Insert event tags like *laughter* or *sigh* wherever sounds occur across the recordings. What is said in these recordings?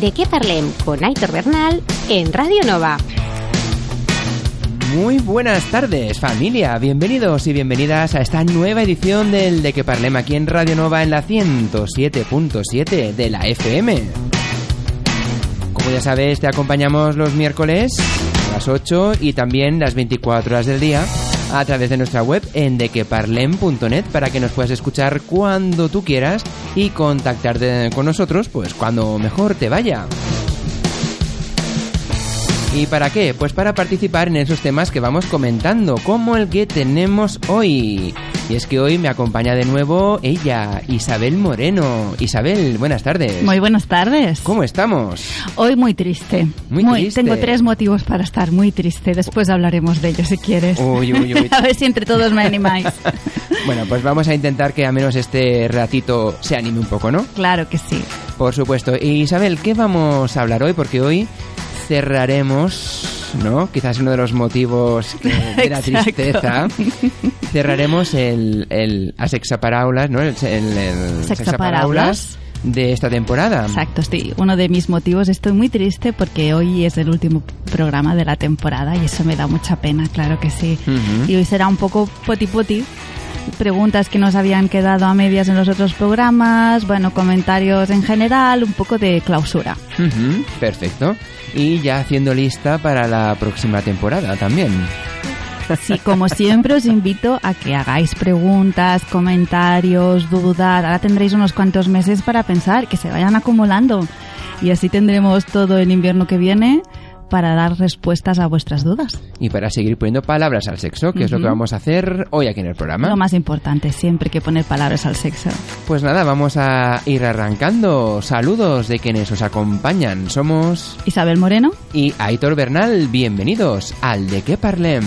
De qué parlem con Aitor Bernal en Radio Nova. Muy buenas tardes, familia. Bienvenidos y bienvenidas a esta nueva edición del De que Parlem aquí en Radio Nova en la 107.7 de la FM. Como ya sabes, te acompañamos los miércoles a las 8 y también las 24 horas del día a través de nuestra web en dequeparlem.net para que nos puedas escuchar cuando tú quieras y contactar de- con nosotros pues cuando mejor te vaya. ¿Y para qué? Pues para participar en esos temas que vamos comentando, como el que tenemos hoy. Y es que hoy me acompaña de nuevo ella, Isabel Moreno. Isabel, buenas tardes. Muy buenas tardes. ¿Cómo estamos? Hoy muy triste. Muy triste. Tengo tres motivos para estar muy triste. Después hablaremos de ellos si quieres. Uy, uy, uy. *laughs* A ver si entre todos me animáis. *laughs* Bueno, pues vamos a intentar que a menos este ratito se anime un poco, ¿no? claro que sí. Por supuesto. Isabel, ¿qué vamos a hablar hoy? Porque hoy cerraremos, ¿no? Quizás uno de los motivos que- *laughs* de la tristeza. Cerraremos el, el Asexaparaulas, ¿no? El, el, el Sexaparaulas. de esta temporada. Exacto, sí. Uno de mis motivos. Estoy muy triste porque hoy es el último programa de la temporada y eso me da mucha pena, claro que sí. Y hoy será un poco poti poti. Preguntas que nos habían quedado a medias en los otros programas, bueno, comentarios en general, un poco de clausura. Ujú, Perfecto. Y ya haciendo lista para la próxima temporada también. Sí, como siempre os invito a que hagáis preguntas, comentarios, dudas. Ahora tendréis unos cuantos meses para pensar, que se vayan acumulando. Y así tendremos todo el invierno que viene para dar respuestas a vuestras dudas. Y para seguir poniendo palabras al sexo, que es lo que vamos a hacer hoy aquí en el programa. Lo más importante, siempre que poner palabras al sexo. Pues nada, vamos a ir arrancando. Saludos de quienes os acompañan. Somos Isabel Moreno, y Aitor Bernal. Bienvenidos al De qué Parlem.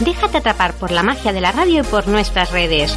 Déjate atrapar por la magia de la radio y por nuestras redes.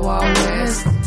Wild, wild.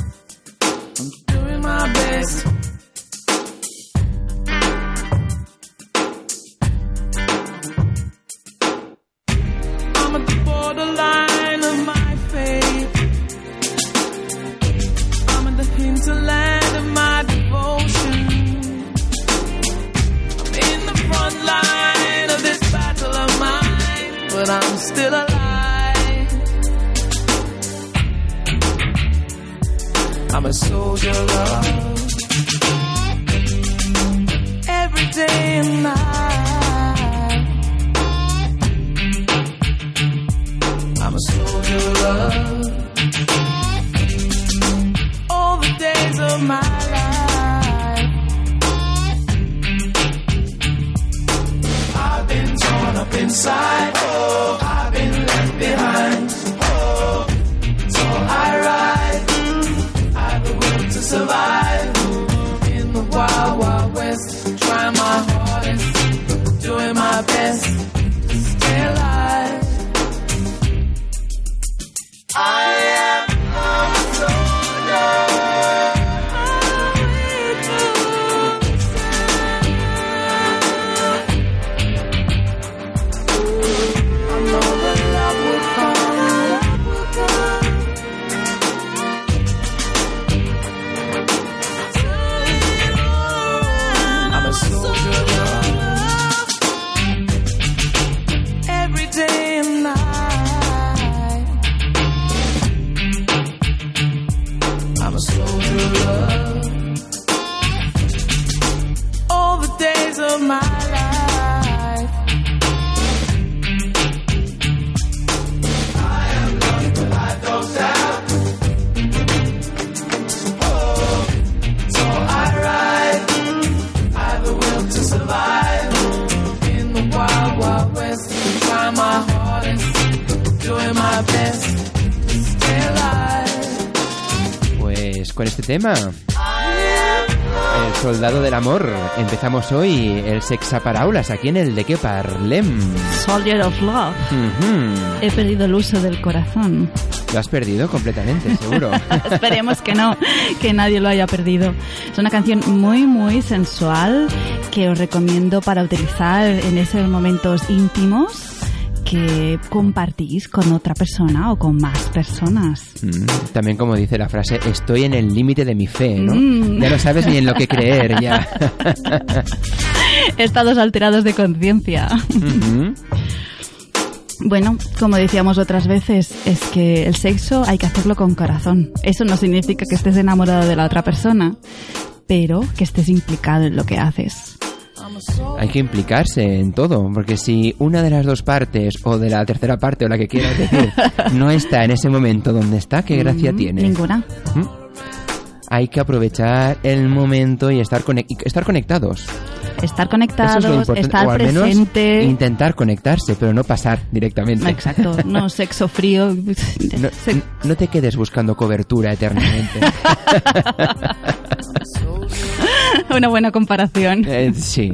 I'm a soldier tema, El Soldado del Amor, empezamos hoy el Sexaparaulas aquí en el de que parlem. Soldier of Love. He perdido el uso del corazón. Lo has perdido completamente, seguro. *laughs* Esperemos que no, que nadie lo haya perdido. Es una canción muy, muy sensual que os recomiendo para utilizar en esos momentos íntimos que compartís con otra persona o con más personas. Mm, También como dice la frase, estoy en el límite de mi fe, ¿no? Mm. Ya no sabes ni en lo que creer, ya. *laughs* Estados alterados de conciencia. Bueno, como decíamos otras veces, es que el sexo hay que hacerlo con corazón. Eso no significa que estés enamorado de la otra persona, pero que estés implicado en lo que haces. Hay que implicarse en todo, porque si una de las dos partes, o de la tercera parte, o la que quieras decir, *laughs* no está en ese momento donde está, ¿qué gracia Mm, tiene? Ninguna. ¿Mm? Hay que aprovechar el momento y estar, estar conectados. Estar es conectados, estar o al menos presente. intentar conectarse, pero no pasar directamente. Exacto, no *laughs* sexo frío. No, no te quedes buscando cobertura eternamente. *laughs* *laughs* Una buena comparación. Eh, sí,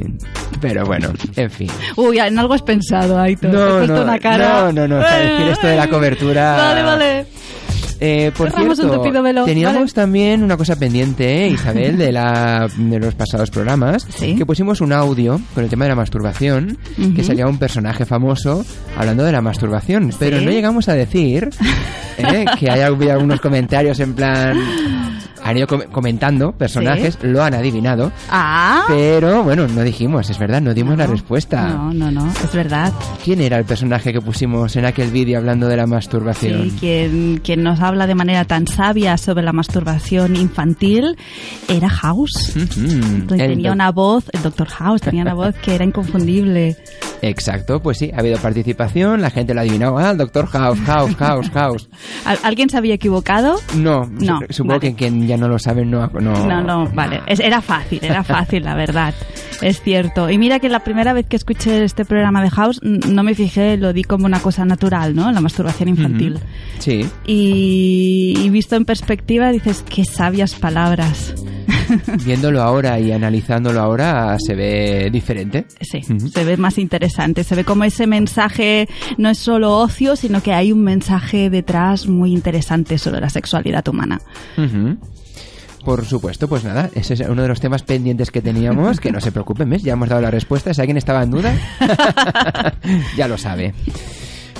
pero bueno, en fin. Uy, en algo has pensado, Aitor. No, no, una cara. no, no, no, para decir esto de la cobertura- Vale, vale. Eh, por Cerramos cierto, velo, teníamos vale. también una cosa pendiente, ¿eh, *laughs* Isabel, de, la, de los pasados programas, Sí. que pusimos un audio con el tema de la masturbación, que salía un personaje famoso hablando de la masturbación, pero Sí. no llegamos a decir ¿eh? que hay habido algunos comentarios en plan... Han ido com- comentando personajes, lo han adivinado, Ah. pero bueno, no dijimos, es verdad, no dimos la No, respuesta. No, no, no, es verdad. ¿Quién era el personaje que pusimos en aquel vídeo hablando de la masturbación? Sí, quien, quien nos habla de manera tan sabia sobre la masturbación infantil era House. Ujú. El Tenía una voz, el Dr. House tenía una voz que era inconfundible. *laughs* Exacto, pues sí, ha habido participación, la gente lo ha adivinado. Ah, el Doctor House, House, House, House. *laughs* ¿Al- ¿Alguien se había equivocado? No, No, su- supongo vale. que quien ya no lo sabe no... No, No, no, vale. Es- era fácil, era *laughs* fácil, la verdad. Es cierto. Y mira que la primera vez que escuché este programa de House no me fijé, lo di como una cosa natural, ¿no? La masturbación infantil. Sí, y, y visto en perspectiva dices, qué sabias palabras. *laughs* viéndolo ahora y analizándolo ahora se ve diferente. Sí, se ve más interesante. Se ve como ese mensaje no es solo ocio, sino que hay un mensaje detrás muy interesante sobre la sexualidad humana. Por supuesto, pues nada, ese es uno de los temas pendientes que teníamos, que no se preocupen, ¿ves? Ya hemos dado la respuesta, si alguien estaba en duda, *laughs* ya lo sabe.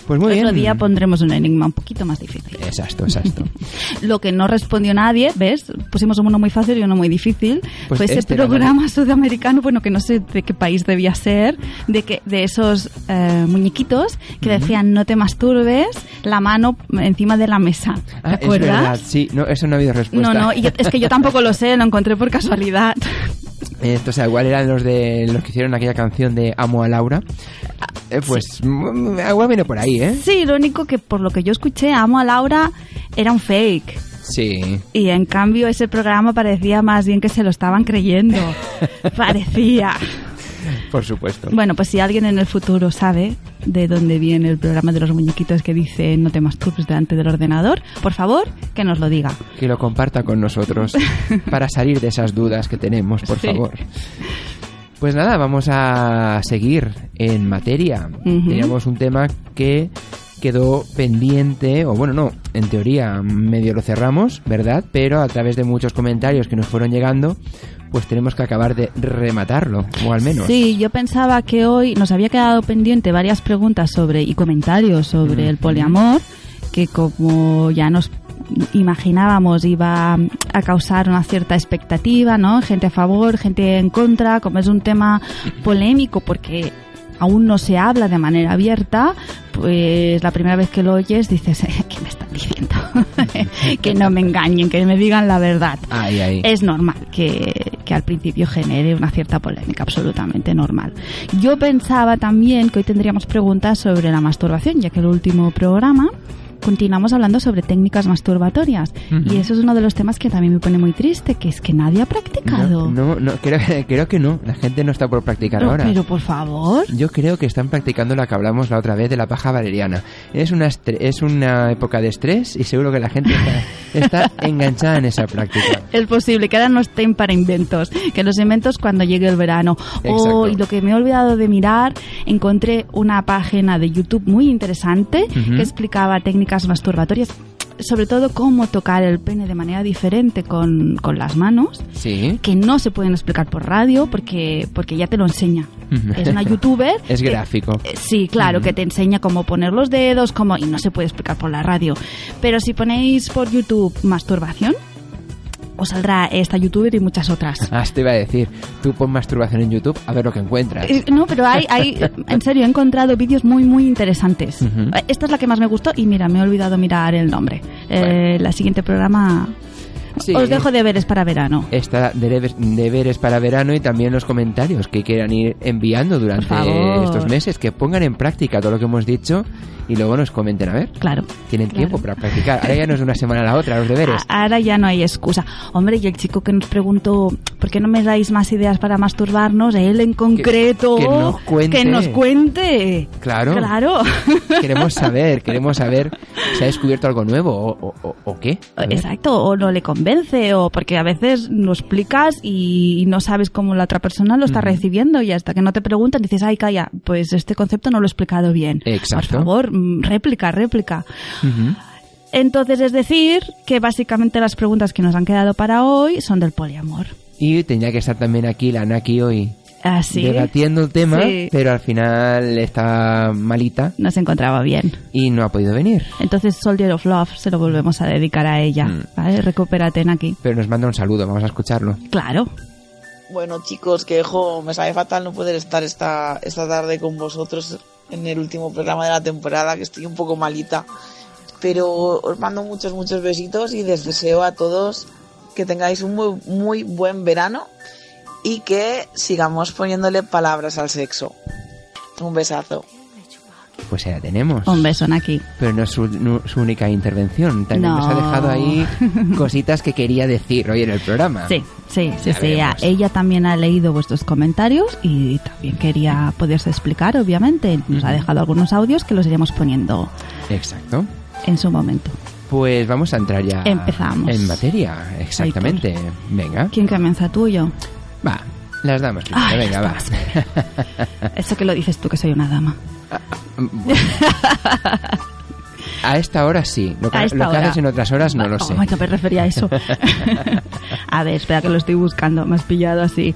Pues muy Otro bien. día pondremos un enigma un poquito más difícil. Exacto, exacto. *laughs* Lo que no respondió nadie, ¿ves? Pusimos uno muy fácil y uno muy difícil. Pues Fue ese este era programa sudamericano, bueno, que no sé de qué país debía ser, de que de esos eh, muñequitos que decían no te masturbes, la mano encima de la mesa. ¿Te Ah, es acuerdas? verdad, sí, no, eso no ha habido respuesta. No, no, y yo- es que yo tampoco lo sé, lo encontré por casualidad. *laughs* Esto, o sea, igual eran los de los que hicieron aquella canción de Amo a Laura. Eh, pues mm, igual viene por ahí, ¿eh? Sí, lo único que por lo que yo escuché, Amo a Laura era un fake. Sí. Y en cambio ese programa parecía más bien que se lo estaban creyendo. *laughs* parecía. Por supuesto. Bueno, pues si alguien en el futuro sabe de dónde viene el programa de los muñequitos que dice no te masturbes delante del ordenador, por favor, que nos lo diga. Que lo comparta con nosotros *laughs* para salir de esas dudas que tenemos, por Sí. favor. Pues nada, vamos a seguir en materia. Teníamos un tema que quedó pendiente, o bueno, no, en teoría medio lo cerramos, ¿verdad? Pero a través de muchos comentarios que nos fueron llegando, pues tenemos que acabar de rematarlo, o al menos. Sí, yo pensaba que hoy nos había quedado pendiente varias preguntas sobre y comentarios sobre el poliamor, que como ya nos imaginábamos iba a causar una cierta expectativa, ¿no? Gente a favor, gente en contra, como es un tema polémico porque aún no se habla de manera abierta, pues la primera vez que lo oyes dices, ¿qué me están diciendo? *laughs* que no me engañen, que me digan la verdad. Es normal que, que al principio genere una cierta polémica, absolutamente normal. Yo pensaba también que hoy tendríamos preguntas sobre la masturbación, ya que el último programa continuamos hablando sobre técnicas masturbatorias. Ujú. Y eso es uno de los temas que también me pone muy triste, que es que nadie ha practicado. No, no, no, creo, *laughs* creo que no. La gente no está por practicar ahora. pero, por favor. Yo creo que están practicando la que hablamos la otra vez de la paja valeriana. Es una, es una época de estrés y seguro que la gente está, *laughs* está enganchada en esa práctica. Es posible que ahora no estén para inventos, que los inventos cuando llegue el verano. Exacto. Oh, y lo que me he olvidado de mirar, encontré una página de YouTube muy interesante Ujú. que explicaba técnicas masturbatorias, sobre todo cómo tocar el pene de manera diferente con, con las manos, Sí. que no se pueden explicar por radio porque, porque ya te lo enseña. *laughs* Es una youtuber. Es que- gráfico. eh, Sí, claro, que te enseña cómo poner los dedos, cómo y no se puede explicar por la radio. Pero si ponéis por YouTube masturbación, os saldrá esta youtuber y muchas otras. *laughs* Ah, te iba a decir, tú pon masturbación en YouTube a ver lo que encuentras. Eh, No, pero hay, hay, *laughs* en serio, he encontrado vídeos muy, muy interesantes. Esta es la que más me gustó y mira, me he olvidado mirar el nombre. Eh, la siguiente programa Sí. os dejo deberes para verano. Está deberes, deberes para verano y también los comentarios que quieran ir enviando durante estos meses, que pongan en práctica todo lo que hemos dicho y luego nos comenten a ver. Claro. Tienen Claro. tiempo para practicar. Ahora ya no es de una semana a la otra, los deberes. Ahora ya no hay excusa. Hombre, y el chico que nos preguntó, ¿por qué no me dais más ideas para masturbarnos? Él en concreto. que nos cuente. que nos cuente. Claro. Claro. *laughs* Queremos saber, queremos saber si ha descubierto algo nuevo o, o- o- qué. Exacto, o no le convence, o porque a veces lo explicas y no sabes cómo la otra persona lo está recibiendo y hasta que no te preguntan dices, ay, calla, pues este concepto no lo he explicado bien. Exacto. Por favor, mm, réplica, réplica. Entonces es decir que básicamente las preguntas que nos han quedado para hoy son del poliamor. Y tendría que estar también aquí la Naki hoy Así debatiendo el tema, Sí. pero al final está malita no se encontraba bien. y no ha podido venir. Entonces Soldier of Love se lo volvemos a dedicar a ella. Mm. ¿Vale? Recupérate aquí. Pero nos manda un saludo, vamos a escucharlo. Claro. Bueno, chicos, que jo, me sabe fatal no poder estar esta, esta tarde con vosotros en el último programa de la temporada, que estoy un poco malita. Pero os mando muchos, muchos besitos y les deseo a todos que tengáis un muy, muy buen verano y que sigamos poniéndole palabras al sexo. Un besazo. Pues ya tenemos. Un beso aquí. Pero no es su, no- su única intervención. También No. nos ha dejado ahí *laughs* cositas que quería decir hoy en el programa. Sí, sí, sí, sí. Ella, también ha leído vuestros comentarios y también quería poderse explicar, obviamente. Nos ha dejado algunos audios que los iremos poniendo Exacto. en su momento. Pues vamos a entrar ya Empezamos. en materia. Exactamente. Venga. ¿Quién comienza tú o yo? Va. Las damas primero. Ay, Venga, va. *laughs* Eso que lo dices tú, que soy una dama. Bueno. A esta hora sí. Lo que, lo que haces en otras horas no lo Oh, sé. no me refería a eso. *laughs* a ver, espera que lo estoy buscando. Me has pillado así.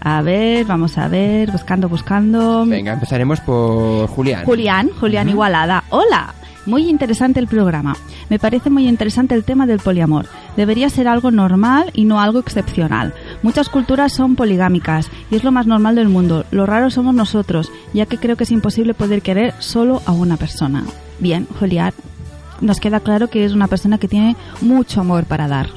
A ver, vamos a ver. Buscando, buscando. Venga, empezaremos por Julián. Julián, Julián Igualada. Hola. Muy interesante el programa. Me parece muy interesante el tema del poliamor. Debería ser algo normal y no algo excepcional. Muchas culturas son poligámicas y es lo más normal del mundo. Lo raro somos nosotros, ya que creo que es imposible poder querer solo a una persona. Bien, Julián, nos queda claro que es una persona que tiene mucho amor para dar.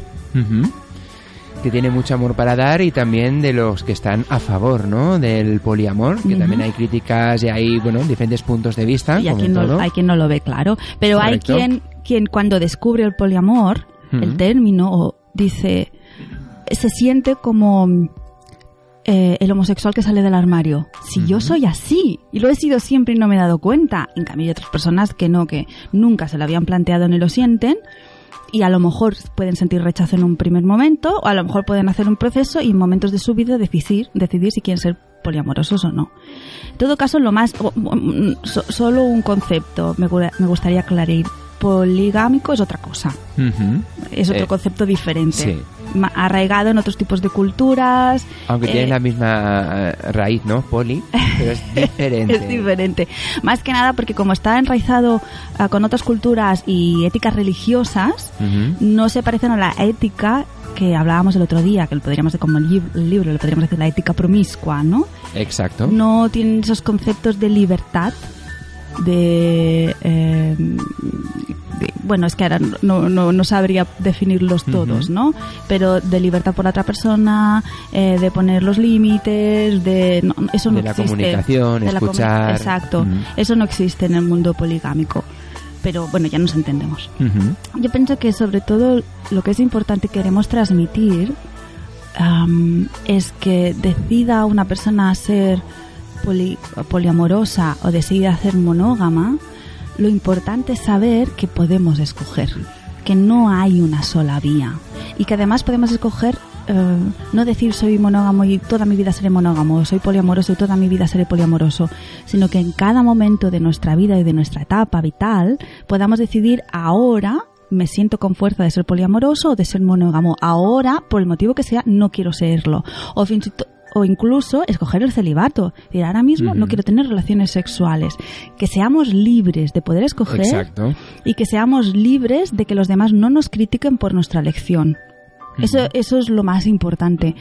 Que tiene mucho amor para dar y también de los que están a favor, ¿no? Del poliamor, que también hay críticas y hay, bueno, diferentes puntos de vista. y hay quien, no, todo. hay quien no lo ve claro. Pero Correcto. hay quien, quien cuando descubre el poliamor, el término, o dice, se siente como eh, el homosexual que sale del armario. Si yo soy así, y lo he sido siempre y no me he dado cuenta, en cambio hay otras personas que no, que nunca se lo habían planteado ni lo sienten, y a lo mejor pueden sentir rechazo en un primer momento, o a lo mejor pueden hacer un proceso y en momentos de su vida decidir, decidir si quieren ser poliamorosos o no. En todo caso, lo más, o- so- solo un concepto me, me gustaría aclarar. Poligámico es otra cosa, es otro Eh, concepto diferente, sí. Arraigado en otros tipos de culturas. Aunque eh, tienen la misma eh, raíz, ¿no? Poli, pero es *laughs* diferente. Es diferente. Más que nada porque como está enraizado ah, con otras culturas y éticas religiosas, no se parecen a la ética que hablábamos el otro día, que lo podríamos decir como el lib- el libro, le podríamos decir la ética promiscua, ¿no? Exacto. No tienen esos conceptos de libertad, de... eh, de- bueno, es que ahora no, no, no sabría definirlos todos. ¿no? Pero de libertad por la otra persona, eh, de poner los límites, de... no, eso no De la existe. comunicación, De la comu-. Exacto. Eso no existe en el mundo poligámico. Pero bueno, ya nos entendemos. Yo pienso que sobre todo lo que es importante y queremos transmitir am, es que decida una persona ser poli- poliamorosa o decida ser monógama, lo importante es saber que podemos escoger, que no hay una sola vía y que además podemos escoger eh, no decir soy monógamo y toda mi vida seré monógamo, soy poliamoroso y toda mi vida seré poliamoroso, sino que en cada momento de nuestra vida y de nuestra etapa vital podamos decidir ahora me siento con fuerza de ser poliamoroso o de ser monógamo. Ahora, por el motivo que sea, no quiero serlo. O, o incluso escoger el celibato. Es decir, ahora mismo no quiero tener relaciones sexuales. Que seamos libres de poder escoger Exacto. y que seamos libres de que los demás no nos critiquen por nuestra elección. Eso, eso es lo más importante.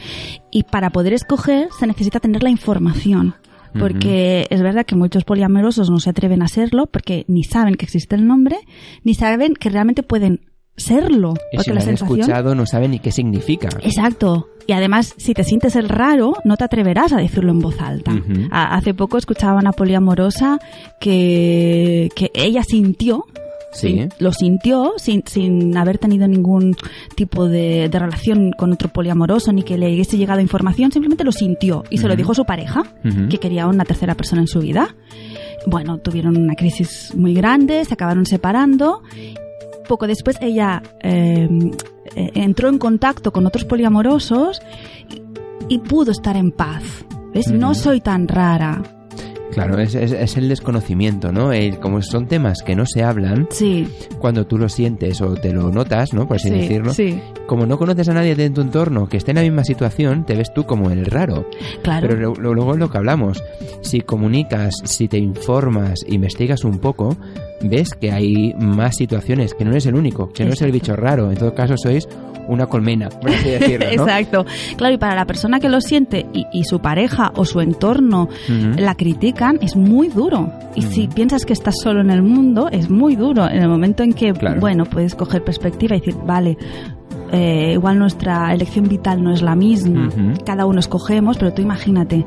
Y para poder escoger se necesita tener la información. Porque es verdad que muchos poliamorosos no se atreven a serlo porque ni saben que existe el nombre, ni saben que realmente pueden serlo. Y porque si lo han sensación. escuchado no saben ni qué significa. Exacto. Y además, si te sientes el raro, no te atreverás a decirlo en voz alta. A- hace poco escuchaba a una poliamorosa que, que ella sintió, Sí. lo sintió sin, sin haber tenido ningún tipo de, de relación con otro poliamoroso ni que le hubiese llegado información, simplemente lo sintió y se lo dijo a su pareja, que quería una tercera persona en su vida. Bueno, tuvieron una crisis muy grande, se acabaron separando poco después ella eh, eh, entró en contacto con otros poliamorosos y, y pudo estar en paz. ¿Ves? No soy tan rara. Claro, es, es- es el desconocimiento, ¿no? El- como son temas que no se hablan, Sí, cuando tú lo sientes o te lo notas, ¿no? Por así sí, decirlo. sí, Como no conoces a nadie de tu entorno que esté en la misma situación, te ves tú como el raro. claro. Pero luego es lo que hablamos. Si comunicas, si te informas, investigas un poco, ves que hay más situaciones, que no eres el único, que no es el bicho raro. En todo caso, sois una colmena, por así *laughs* decirlo, ¿no? Exacto. Claro, y para la persona que lo siente y, y su pareja o su entorno la critican, es muy duro. Y si piensas que estás solo en el mundo, es muy duro. En el momento en que, Claro. bueno, puedes coger perspectiva y decir, vale, eh, igual nuestra elección vital no es la misma, cada uno escogemos, pero tú imagínate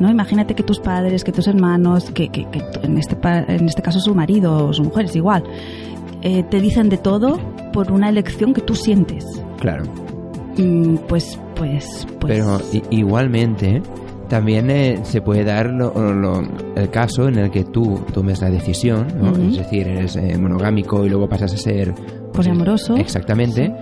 ¿no? Imagínate que tus padres, que tus hermanos, que, que- en, este, en este caso su marido o su mujer es igual, eh, te dicen de todo por una elección que tú sientes. Claro. Mm, pues, pues, pues... Pero igualmente también eh, se puede dar lo- lo- el caso en el que tú tomes la decisión, ¿no? Es decir, eres eh, monogámico y luego pasas a ser Poliamoroso. Exactamente.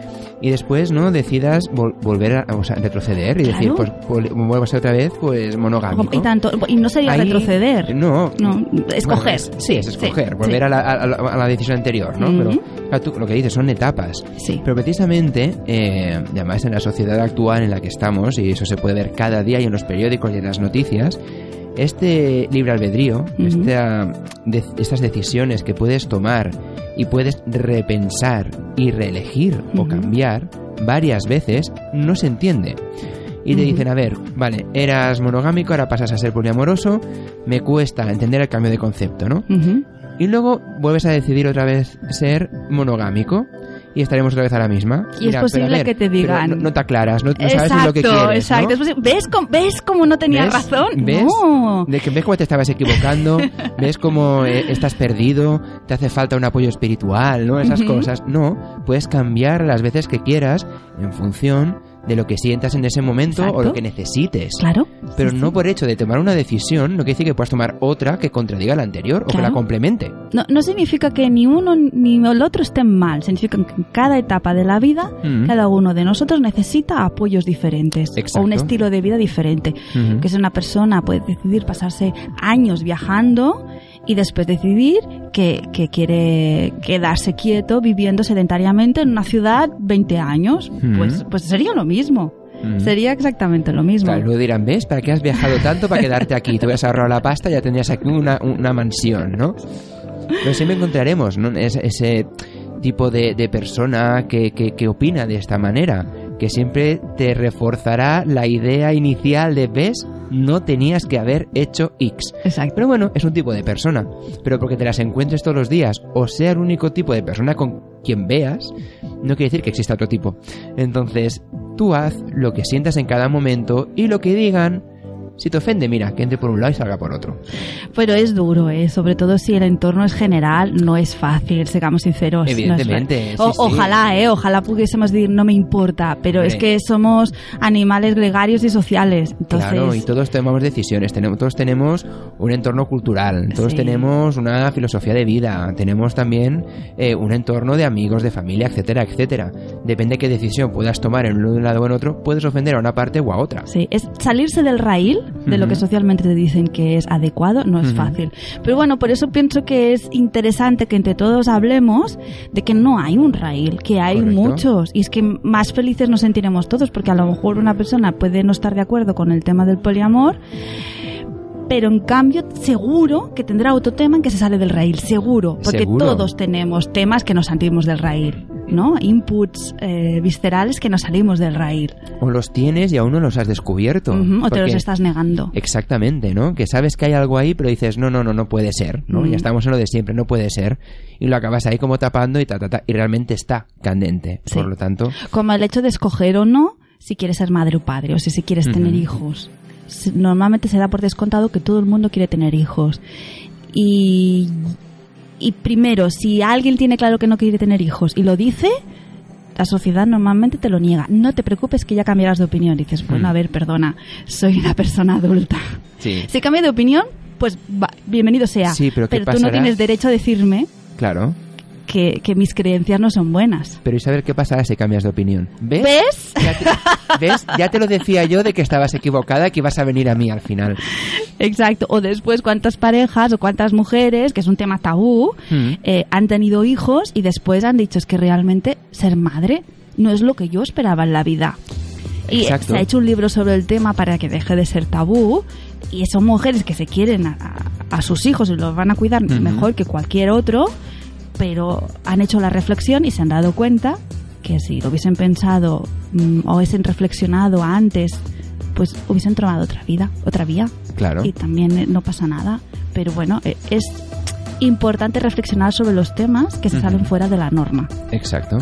Y después, ¿no? Decidas vol- volver a o sea, retroceder y decir, pues Claro. vuelvo a ser otra vez, pues monogámico. y tanto, y no sería Ahí- retroceder. No, No, escoger. Bueno, sí, es Sí, escoger, sí, volver sí. A, la, a la- a la decisión anterior, ¿no? Ujú. Pero claro, tú lo que dices son etapas. Sí. Pero precisamente, eh, además en la sociedad actual en la que estamos, y eso se puede ver cada día y en los periódicos y en las noticias, este libre albedrío, esta- de- estas decisiones que puedes tomar y puedes repensar y reelegir o cambiar varias veces, no se entiende. Y te dicen, a ver, vale, eras monogámico, ahora pasas a ser poliamoroso, me cuesta entender el cambio de concepto, ¿no? Y luego vuelves a decidir otra vez ser monogámico y estaremos otra vez a la misma. Y es posible que te digan- No, no te aclaras, no, no sabes exacto, ni lo que quieres. exacto. ¿no? Es ¿Ves, cómo, ¿Ves cómo no tenía ¿Ves? razón? ¿Ves? No. De que ves cómo te estabas equivocando, *laughs* ves cómo eh, estás perdido, te hace falta un apoyo espiritual, ¿no? Esas Ujú. cosas. No, puedes cambiar las veces que quieras en función de lo que sientas en ese momento o lo que necesites. Claro. Pero Sí, no sí. por hecho de tomar una decisión, no quiere decir que puedas tomar otra que contradiga la anterior o que la complemente. No, no significa que ni uno ni el otro estén mal. Significa que en cada etapa de la vida, Mm. cada uno de nosotros necesita apoyos diferentes Exacto. o un estilo de vida diferente. Que si una persona puede decidir pasarse años viajando y después decidir que, que quiere quedarse quieto viviendo sedentariamente en una ciudad 20 años, Ujú. pues, pues sería lo mismo. Ujú. Sería exactamente lo mismo. Claro, luego dirán, ¿ves? ¿Para qué has viajado tanto para quedarte aquí? Te hubieras ahorrado la pasta y ya tendrías aquí una, una mansión, ¿no? Pero siempre encontraremos ¿no? ese, ese tipo de, de persona que, que, que opina de esta manera, que siempre te reforzará la idea inicial de, ¿ves? No tenías que haber hecho X. Exacto. Pero bueno, es un tipo de persona. Pero porque te las encuentres todos los días o sea el único tipo de persona con quien veas, no quiere decir que exista otro tipo. Entonces, tú haz lo que sientas en cada momento y lo que digan, si te ofende, mira, que entre por un lado y salga por otro. Pero es duro, ¿eh? sobre todo si el entorno es general, no es fácil, seamos sinceros. no Evidentemente, fácil. O- sí, sí. Ojalá, ¿eh? ojalá pudiésemos decir no me importa, pero Hombre. es que somos animales gregarios y sociales. Entonces, Claro, y todos tomamos decisiones, tenemos, todos tenemos un entorno cultural, todos Sí. tenemos una filosofía de vida, tenemos también eh, un entorno de amigos, de familia, etcétera, etcétera. Depende qué decisión puedas tomar en un lado o en otro, puedes ofender a una parte o a otra. Sí, es salirse del raíl, de lo que socialmente te dicen que es adecuado, no es fácil. Pero bueno, por eso pienso que es interesante que entre todos hablemos de que no hay un raíl, que hay Correcto. muchos. Y es que más felices nos sentiremos todos, porque a lo mejor una persona puede no estar de acuerdo con el tema del poliamor, pero en cambio seguro que tendrá otro tema en que se sale del raíl, seguro, porque Seguro. todos tenemos temas que nos salimos del raíl, ¿no? Inputs eh, viscerales que nos salimos del raíl. O los tienes y aún no los has descubierto. O te los estás negando. Exactamente, ¿no? Que sabes que hay algo ahí, pero dices, no, no, no, no puede ser, ¿no? Ya estamos en lo de siempre, no puede ser. Y lo acabas ahí como tapando y ta, ta, ta, y realmente está candente. Sí. Por lo tanto, Como el hecho de escoger o no si quieres ser madre o padre, o si, si quieres tener hijos. Normalmente se da por descontado que todo el mundo quiere tener hijos. Y, y primero, si alguien tiene claro que no quiere tener hijos y lo dice, la sociedad normalmente te lo niega. No te preocupes que ya cambiarás de opinión. Dices, bueno, Mm. a ver, perdona, soy una persona adulta. sí, *laughs* Si cambio de opinión, pues va, bienvenido sea. Sí, pero ¿qué tú no tienes derecho a decirme claro. Que, que mis creencias no son buenas. Pero ¿y saber qué pasará si cambias de opinión? ¿Ves? ¿Ves? Ya te, ¿Ves? Ya te lo decía yo de que estabas equivocada, que ibas a venir a mí al final. Exacto. O después, cuántas parejas o cuántas mujeres, que es un tema tabú, Mm. eh, han tenido hijos y después han dicho es que realmente ser madre no es lo que yo esperaba en la vida. Y Exacto. se ha hecho un libro sobre el tema para que deje de ser tabú. Y son mujeres que se quieren a, a- a sus hijos y los van a cuidar mejor que cualquier otro, pero han hecho la reflexión y se han dado cuenta que si lo hubiesen pensado mm, o hubiesen reflexionado antes, pues hubiesen tomado otra vida, otra vía Claro. y también eh, no pasa nada. Pero bueno, eh, es importante reflexionar sobre los temas que se salen fuera de la norma. Exacto.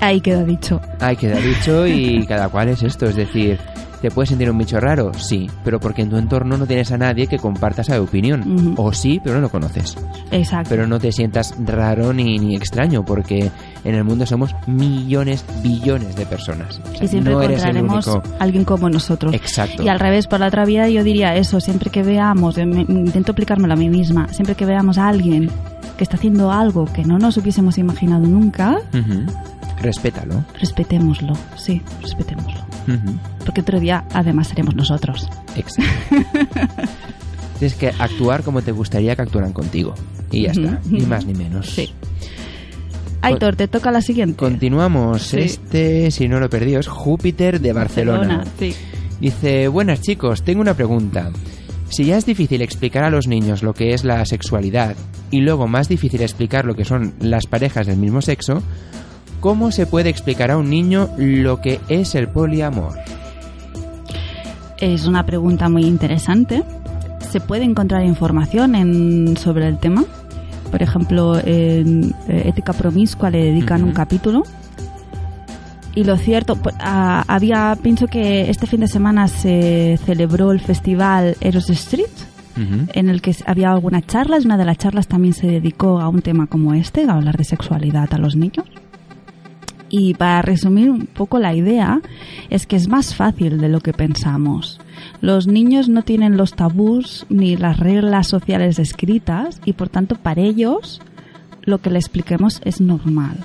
Ahí queda dicho. Ahí queda dicho y *laughs* cada cual es esto. Es decir, ¿Te puedes sentir un bicho raro? Sí, pero porque en tu entorno no tienes a nadie que comparta esa opinión. O sí, pero no lo conoces. Exacto. Pero no te sientas raro ni, ni extraño, porque en el mundo somos millones, billones de personas. O sea, y siempre no eres el encontraremos único. alguien como nosotros. Exacto. Y al revés, por la otra vía, yo diría eso, siempre que veamos, me- intento aplicármelo a mí misma, siempre que veamos a alguien que está haciendo algo que no nos hubiésemos imaginado nunca. Respétalo. respetémoslo, sí, respetémoslo. Ujú. Porque otro día, además, seremos nosotros. Exacto. *laughs* Tienes que actuar como te gustaría que actuaran contigo. Y ya Ujú. está. Ni más ni menos. Sí. Aitor, te toca la siguiente. Continuamos. Sí. Este, si no lo he perdido, es Júpiter de Barcelona. Sí. Dice, buenas chicos, tengo una pregunta. Si ya es difícil explicar a los niños lo que es la sexualidad y luego más difícil explicar lo que son las parejas del mismo sexo, ¿cómo se puede explicar a un niño lo que es el poliamor? Es una pregunta muy interesante. Se puede encontrar información en, sobre el tema. Por ejemplo, en eh, Ética Promiscua le dedican un capítulo. Y lo cierto, ah, había, pienso que este fin de semana se celebró el festival Eros Street, en el que había algunas charlas. Una de las charlas también se dedicó a un tema como este, a hablar de sexualidad a los niños. Y para resumir un poco la idea, es que es más fácil de lo que pensamos. Los niños no tienen los tabús ni las reglas sociales escritas y por tanto para ellos lo que le expliquemos es normal.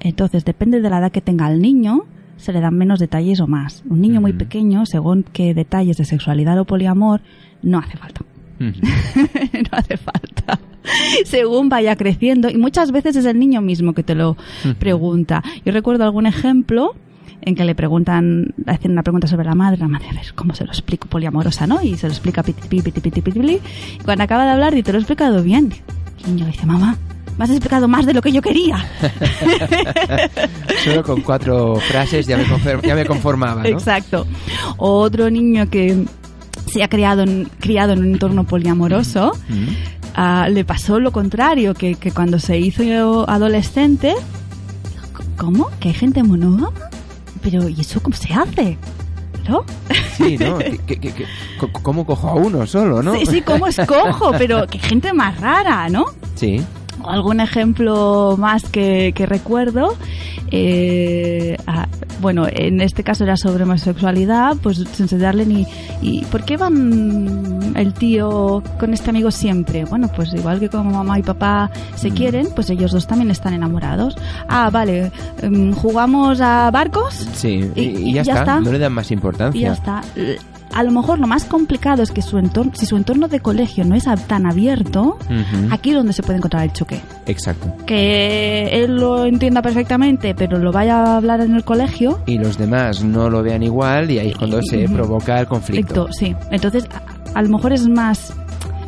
Entonces depende de la edad que tenga el niño, se le dan menos detalles o más. Un niño muy pequeño, según qué detalles de sexualidad o poliamor, no hace falta. *laughs* No hace falta. Según vaya creciendo, y muchas veces es el niño mismo que te lo pregunta. Yo recuerdo algún ejemplo en que le preguntan, le hacen una pregunta sobre la madre, la madre, a ver, ¿cómo se lo explico? Poliamorosa, ¿no? Y se lo explica piti, piti, piti, piti, piti, piti. Y cuando acaba de hablar, y te lo he explicado bien. El niño dice, mamá, me has explicado más de lo que yo quería. *laughs* Solo con cuatro frases ya me, ya me conformaba, ¿no? Exacto. Otro niño que se ha criado en, criado en un entorno poliamoroso, ah, le pasó lo contrario, que, que cuando se hizo adolescente, ¿cómo? ¿Que hay gente monógama? Pero, ¿y eso cómo se hace? ¿No? Sí, ¿no? ¿Qué- qué- qué- qué- co- ¿Cómo cojo a uno solo, no? Sí, sí, ¿cómo escojo? *laughs* Pero qué gente más rara, ¿no? Sí. Algún ejemplo más que, que recuerdo. eh, ah, bueno, en este caso era sobre homosexualidad, pues sin enseñarle ni. ¿Y por qué van el tío con este amigo siempre? Bueno, pues igual que como mamá y papá se Mm. quieren, pues ellos dos también están enamorados. Ah, vale, em, jugamos a barcos Sí, y, Y- y y ya, ya está. está. no le dan más importancia. y ya está. A lo mejor lo más complicado es que su entorno, si su entorno de colegio no es tan abierto, aquí es donde se puede encontrar el choque Exacto. que él lo entienda perfectamente, pero lo vaya a hablar en el colegio. Y los demás no lo vean igual y ahí es cuando se provoca el conflicto. Conflicto, sí. Entonces, a, a lo mejor es más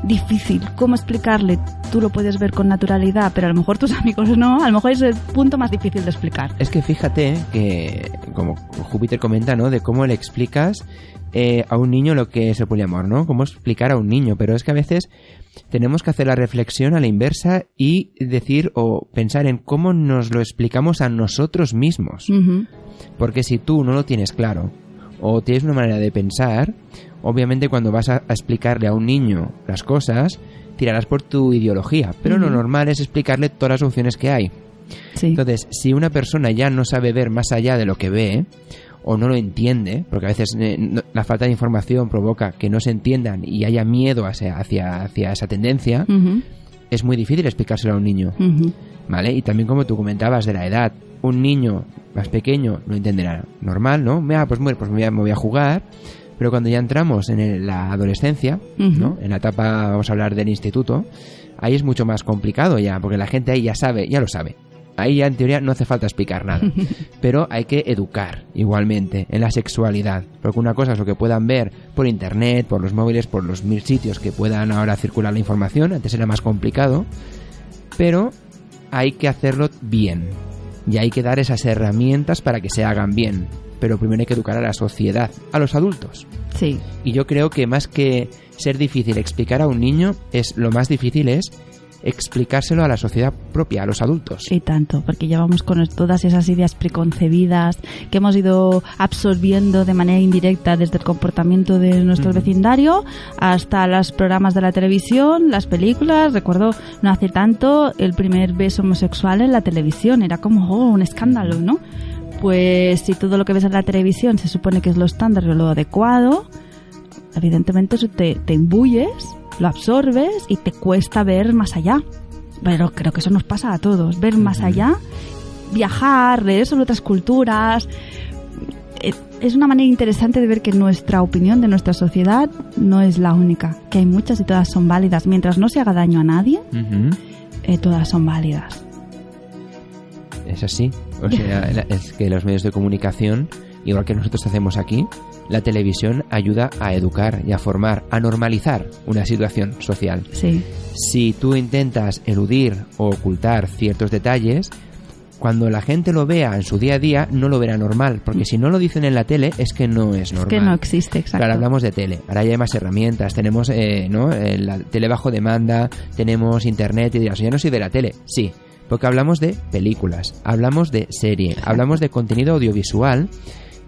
difícil cómo explicarle. Tú lo puedes ver con naturalidad, pero a lo mejor tus *laughs* amigos no. A lo mejor es el punto más difícil de explicar. Es que fíjate que, como Júpiter comenta, ¿no? De cómo le explicas eh, a un niño lo que es el poliamor, ¿no? Cómo explicar a un niño. Pero es que a veces tenemos que hacer la reflexión a la inversa y decir o pensar en cómo nos lo explicamos a nosotros mismos. Porque si tú no lo tienes claro o tienes una manera de pensar, obviamente cuando vas a, a explicarle a un niño las cosas, tirarás por tu ideología. Pero lo normal es explicarle todas las opciones que hay. Sí. Entonces, si una persona ya no sabe ver más allá de lo que ve, o no lo entiende, porque a veces eh, la falta de información provoca que no se entiendan y haya miedo hacia, hacia, hacia esa tendencia, es muy difícil explicárselo a un niño. ¿Vale? Y también como tú comentabas de la edad, un niño más pequeño lo entenderá normal, ¿no? Mira, pues, bueno, pues me voy, a, me voy a jugar, pero cuando ya entramos en el- la adolescencia. ¿no? En la etapa, vamos a hablar del instituto, ahí es mucho más complicado ya, porque la gente ahí ya sabe, ya lo sabe. Ahí ya en teoría no hace falta explicar nada. *laughs* Pero hay que educar igualmente en la sexualidad. Porque una cosa es lo que puedan ver por internet, por los móviles, por los mil sitios que puedan ahora circular la información. Antes era más complicado. Pero hay que hacerlo bien. Y hay que dar esas herramientas para que se hagan bien. Pero primero hay que educar a la sociedad, a los adultos. Sí. Y yo creo que más que ser difícil explicar a un niño, es lo más difícil es explicárselo a la sociedad propia, a los adultos. Y tanto, porque llevamos con todas esas ideas preconcebidas que hemos ido absorbiendo de manera indirecta desde el comportamiento de nuestro vecindario hasta los programas de la televisión, las películas. Recuerdo no hace tanto el primer beso homosexual en la televisión, era como oh, un escándalo, ¿no? Pues si todo lo que ves en la televisión se supone que es lo estándar o lo adecuado, evidentemente eso te, te imbuyes, lo absorbes y te cuesta ver más allá. Pero creo que eso nos pasa a todos, ver más allá, viajar, leer sobre otras culturas. Eh, Es una manera interesante de ver que nuestra opinión de nuestra sociedad no es la única, que hay muchas y todas son válidas. Mientras no se haga daño a nadie, eh, todas son válidas. Es así. O sea, *laughs* es que los medios de comunicación, igual que nosotros hacemos aquí, la televisión ayuda a educar y a formar, a normalizar una situación social. Sí, Si tú intentas eludir o ocultar ciertos detalles, cuando la gente lo vea en su día a día, no lo verá normal. Porque si no lo dicen en la tele, es que no es es normal. que no existe, exacto. Claro, hablamos de tele. Ahora ya hay más herramientas. Tenemos eh, ¿no? Eh, la tele bajo demanda, tenemos internet y dirás, yo no soy de la tele. Sí, porque hablamos de películas, hablamos de serie, hablamos de contenido audiovisual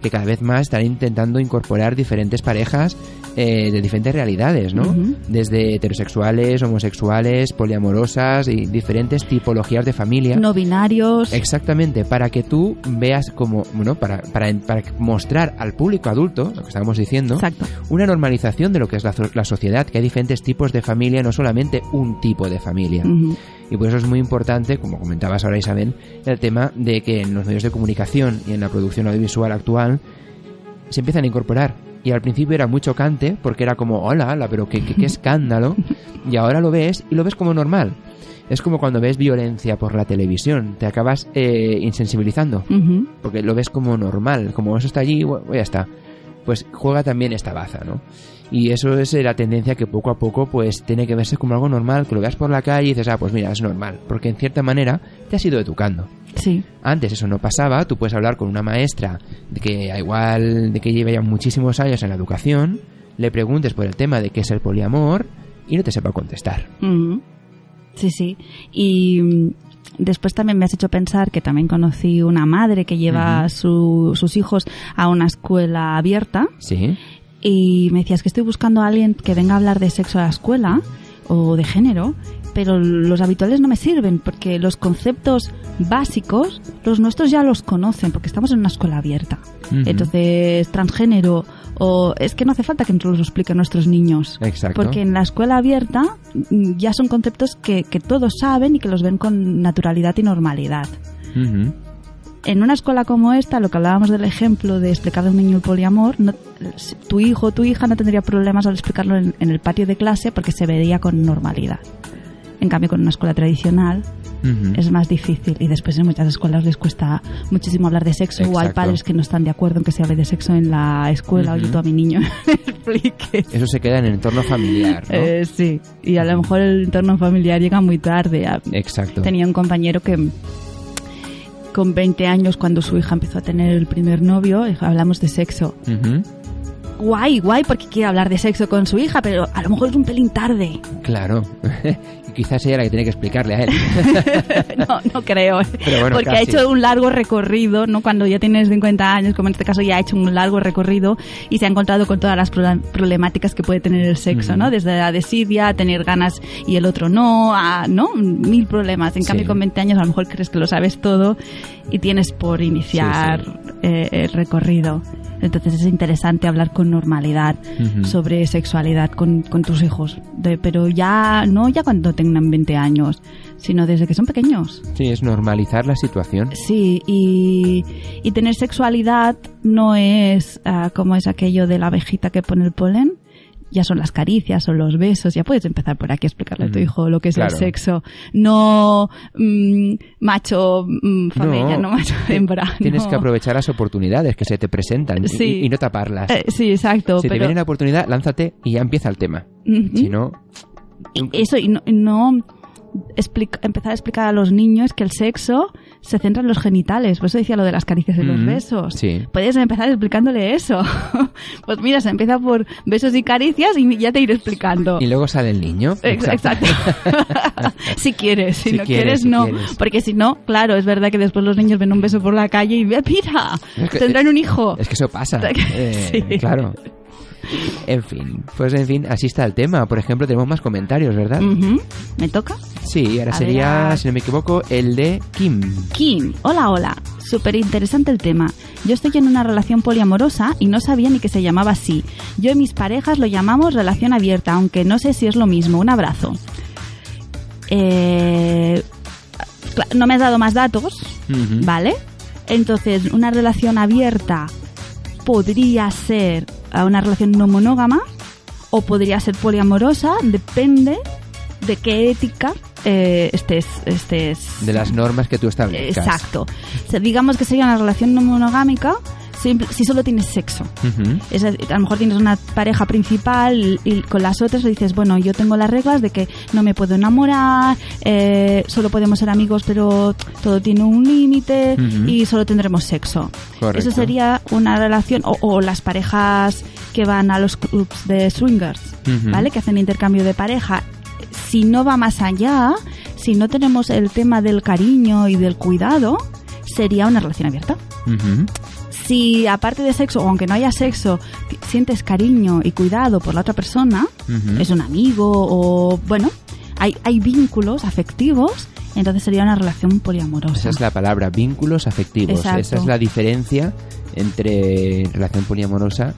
que cada vez más están intentando incorporar diferentes parejas eh, de diferentes realidades, ¿no? Desde heterosexuales, homosexuales, poliamorosas y diferentes tipologías de familia. No binarios. Exactamente, para que tú veas como, bueno, para, para, para mostrar al público adulto, lo que estábamos diciendo, Exacto. una normalización de lo que es la, la sociedad, que hay diferentes tipos de familia, no solamente un tipo de familia. Y por eso es muy importante, como comentabas ahora Isabel, el tema de que en los medios de comunicación y en la producción audiovisual actual se empiezan a incorporar. Y al principio era muy chocante porque era como, hola, hola, pero qué, qué, qué escándalo. *laughs* Y ahora lo ves y lo ves como normal. Es como cuando ves violencia por la televisión, te acabas eh, insensibilizando porque lo ves como normal, como eso está allí, bueno, ya está. Pues juega también esta baza, ¿no? Y eso es eh, la tendencia que poco a poco pues tiene que verse como algo normal, que lo veas por la calle y dices, ah, pues mira, es normal, porque en cierta manera te has ido educando. Sí. Antes eso no pasaba, tú puedes hablar con una maestra de que a igual de que lleva ya muchísimos años en la educación, le preguntes por el tema de qué es el poliamor y no te sepa contestar. Sí, sí. Y mm, después también me has hecho pensar que también conocí una madre que lleva su- sus hijos a una escuela abierta ¿Sí? Y me decías que estoy buscando a alguien que venga a hablar de sexo a la escuela o de género, pero los habituales no me sirven porque los conceptos básicos los nuestros ya los conocen porque estamos en una escuela abierta. Entonces, transgénero o es que no hace falta que nos los expliquen nuestros niños. Exacto. Porque en la escuela abierta mm, ya son conceptos que, que todos saben y que los ven con naturalidad y normalidad. En una escuela como esta, lo que hablábamos del ejemplo de explicarle a un niño el poliamor, no- tu hijo o tu hija no tendría problemas al explicarlo en, en el patio de clase porque se vería con normalidad. En cambio, con una escuela tradicional Ujú. es más difícil y después en muchas escuelas les cuesta muchísimo hablar de sexo o hay Exacto. padres que no están de acuerdo en que se hable de sexo en la escuela. Ujú. Oye, tú a mi niño *laughs* me expliques. Eso se queda en el entorno familiar, ¿no? Eh, sí, y a lo mejor el entorno familiar llega muy tarde. A- Exacto. Tenía un compañero que con 20 años, cuando su hija empezó a tener el primer novio, dijo, hablamos de sexo. Guay, guay, porque quiere hablar de sexo con su hija, pero a lo mejor es un pelín tarde. Claro. *laughs* Quizás ella la que tiene que explicarle a él. *laughs* no, no creo. Pero bueno, porque ha hecho un largo recorrido, ¿no? Cuando ya tienes 50 años, como en este caso ya ha hecho un largo recorrido y se ha encontrado con todas las pro- problemáticas que puede tener el sexo. ¿no? Desde la desidia, a tener ganas y el otro no, a, ¿no? Mil problemas. En cambio, con 20 años a lo mejor crees que lo sabes todo y tienes por iniciar eh, el recorrido. Entonces es interesante hablar con normalidad sobre sexualidad con, con tus hijos. De- pero ya, no ya cuando tengan 20 años, sino desde que son pequeños. Sí, es normalizar la situación. Sí, y, y tener sexualidad no es ah, como es aquello de la abejita que pone el polen. Ya son las caricias, son los besos. Ya puedes empezar por aquí a explicarle a tu hijo lo que es Claro. el sexo. No mm, macho, mm, familia, no, macho, ti- hembra. Tienes no. que aprovechar las oportunidades que se te presentan y- Sí. y, y no taparlas. Eh, sí, exacto. si te viene una oportunidad, lánzate y ya empieza el tema. Si no, eso, y no, y no explica- empezar a explicar a los niños que el sexo se centra en los genitales. Por eso decía lo de las caricias y los Mm, besos. sí. Puedes empezar explicándole eso. *laughs* pues mira, se empieza por besos y caricias y ya te iré explicando. Y luego sale el niño. Ex- Exacto. *laughs* si quieres, si, Si no quieres, quieres, si no. quieres. Porque si no, claro, es verdad que después los niños ven un beso por la calle y mira, tendrán un hijo. Es que eso pasa. *laughs* Eh. Claro. En fin, pues en fin, así está el tema. Por ejemplo, tenemos más comentarios, ¿verdad? ¿Me toca? Sí, ahora A sería, ver. si no me equivoco, el de Kim. Kim, hola, hola. Súper interesante el tema. Yo estoy en una relación poliamorosa y no sabía ni que se llamaba así. Yo y mis parejas lo llamamos relación abierta, aunque no sé si es lo mismo. Un abrazo. Eh, no me has dado más datos. ¿vale? Entonces, una relación abierta podría ser a una relación no monógama o podría ser poliamorosa, depende de qué ética eh, estés, estés De las normas que tú establezcas. Exacto. O sea, digamos que sería una relación no monogámica simple- si solo tienes sexo. Es decir, a lo mejor tienes una pareja principal y con las otras dices, bueno, yo tengo las reglas de que no me puedo enamorar, eh, solo podemos ser amigos, pero todo tiene un límite y solo tendremos sexo. Correcto. Eso sería una relación, o, o las parejas que van a los clubs de swingers. ¿vale? Que hacen intercambio de pareja. Si no va más allá, si no tenemos el tema del cariño y del cuidado, sería una relación abierta. Si aparte de sexo, o aunque no haya sexo, sientes cariño y cuidado por la otra persona, es un amigo o, bueno, hay, hay vínculos afectivos, entonces sería una relación poliamorosa. Esa es la palabra, vínculos afectivos. Exacto. Esa es la diferencia entre relación poliamorosa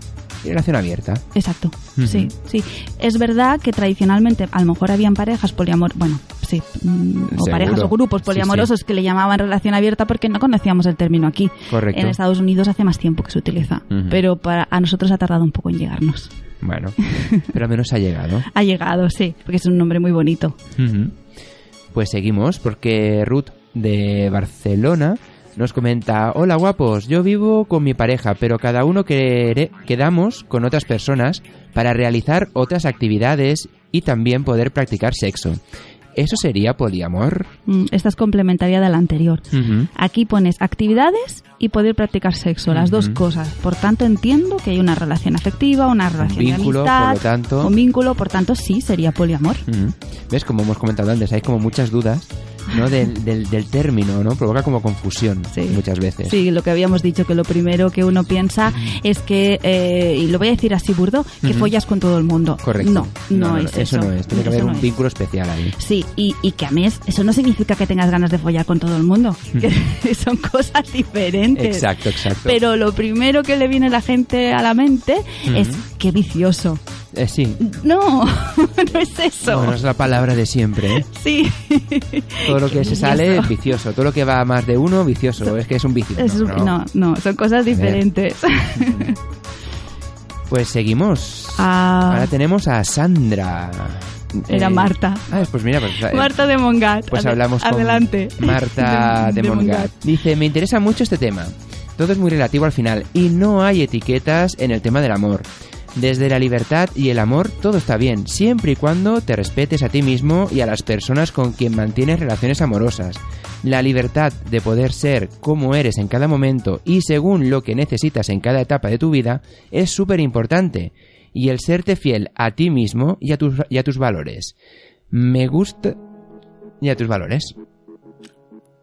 relación abierta. Exacto, sí, sí. Es verdad que tradicionalmente a lo mejor habían parejas poliamorosas, bueno, sí, mm, o Seguro. parejas o grupos Sí, poliamorosos que le llamaban relación abierta porque no conocíamos el término aquí. Correcto. En Estados Unidos hace más tiempo que se utiliza, pero para a nosotros ha tardado un poco en llegarnos. Bueno, *laughs* pero al menos ha llegado. Ha llegado, sí, porque es un nombre muy bonito. Pues seguimos porque Ruth de Barcelona nos comenta, hola guapos, yo vivo con mi pareja, pero cada uno quere- quedamos con otras personas para realizar otras actividades y también poder practicar sexo. ¿Eso sería poliamor? Mm, Esta es complementaria de la anterior. Aquí pones actividades y poder practicar sexo, las dos cosas. Por tanto, entiendo que hay una relación afectiva, una relación vínculo, de amistad, por lo tanto. un vínculo, por tanto, sí, sería poliamor. ¿Ves? Como hemos comentado antes, hay como muchas dudas ¿no? del, del, del término, ¿no? Provoca como confusión Sí. muchas veces. Sí, lo que habíamos dicho, que lo primero que uno piensa es que, eh, y lo voy a decir así burdo, que follas con todo el mundo. Correcto. No, no, es eso. eso. no es. Tiene que haber un vínculo especial ahí. Sí, y, y que a mí es- eso no significa que tengas ganas de follar con todo el mundo. Que *laughs* son cosas diferentes. Exacto, exacto. Pero lo primero que le viene a la gente a la mente es que vicioso. Eh, sí. No, *laughs* no es eso. Bueno, es la palabra de siempre, ¿eh? Sí. Todo lo que se sale, vicioso. Todo lo que va a más de uno, vicioso. Es que es un vicio. Es un- no, no, no, son cosas diferentes. *laughs* Pues seguimos. Ah. Ahora tenemos a Sandra. Era Eh, Marta. Ah, pues mira, pues, eh, Marta de Mongat. Pues hablamos con Adelante. Marta de, *laughs* De- de Mongat. Mongat. Dice, me interesa mucho este tema. Todo es muy relativo al final y no hay etiquetas en el tema del amor. Desde la libertad y el amor todo está bien, siempre y cuando te respetes a ti mismo y a las personas con quien mantienes relaciones amorosas. La libertad de poder ser como eres en cada momento y según lo que necesitas en cada etapa de tu vida es súper importante. Y el serte fiel a ti mismo y a tus, y a tus valores. Me gusta... Y a tus valores.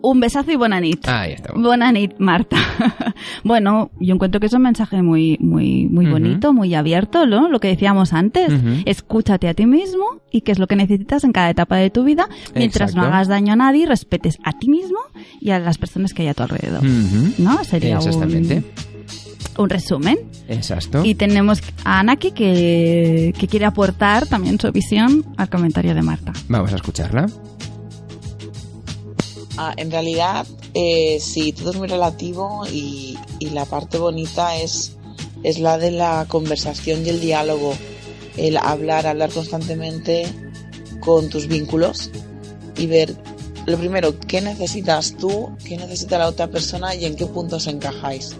Un besazo y buena nit. Ahí está. Buena nit, Marta. *laughs* bueno, yo encuentro que es un mensaje muy, muy, muy Ujú. bonito, muy abierto, ¿no? Lo que decíamos antes. Ujú. Escúchate a ti mismo y qué es lo que necesitas en cada etapa de tu vida, mientras no Exacto. hagas daño a nadie, respetes a ti mismo y a las personas que hay a tu alrededor. Ujú. ¿No? Sería un, Exactamente. un resumen. Exacto. Y tenemos a Anaki que, que quiere aportar también su visión al comentario de Marta. Vamos a escucharla. Ah, en realidad, eh, sí, todo es muy relativo y, y la parte bonita es, es la de la conversación y el diálogo. El hablar, hablar constantemente con tus vínculos y ver, lo primero, qué necesitas tú, qué necesita la otra persona y en qué puntos encajáis.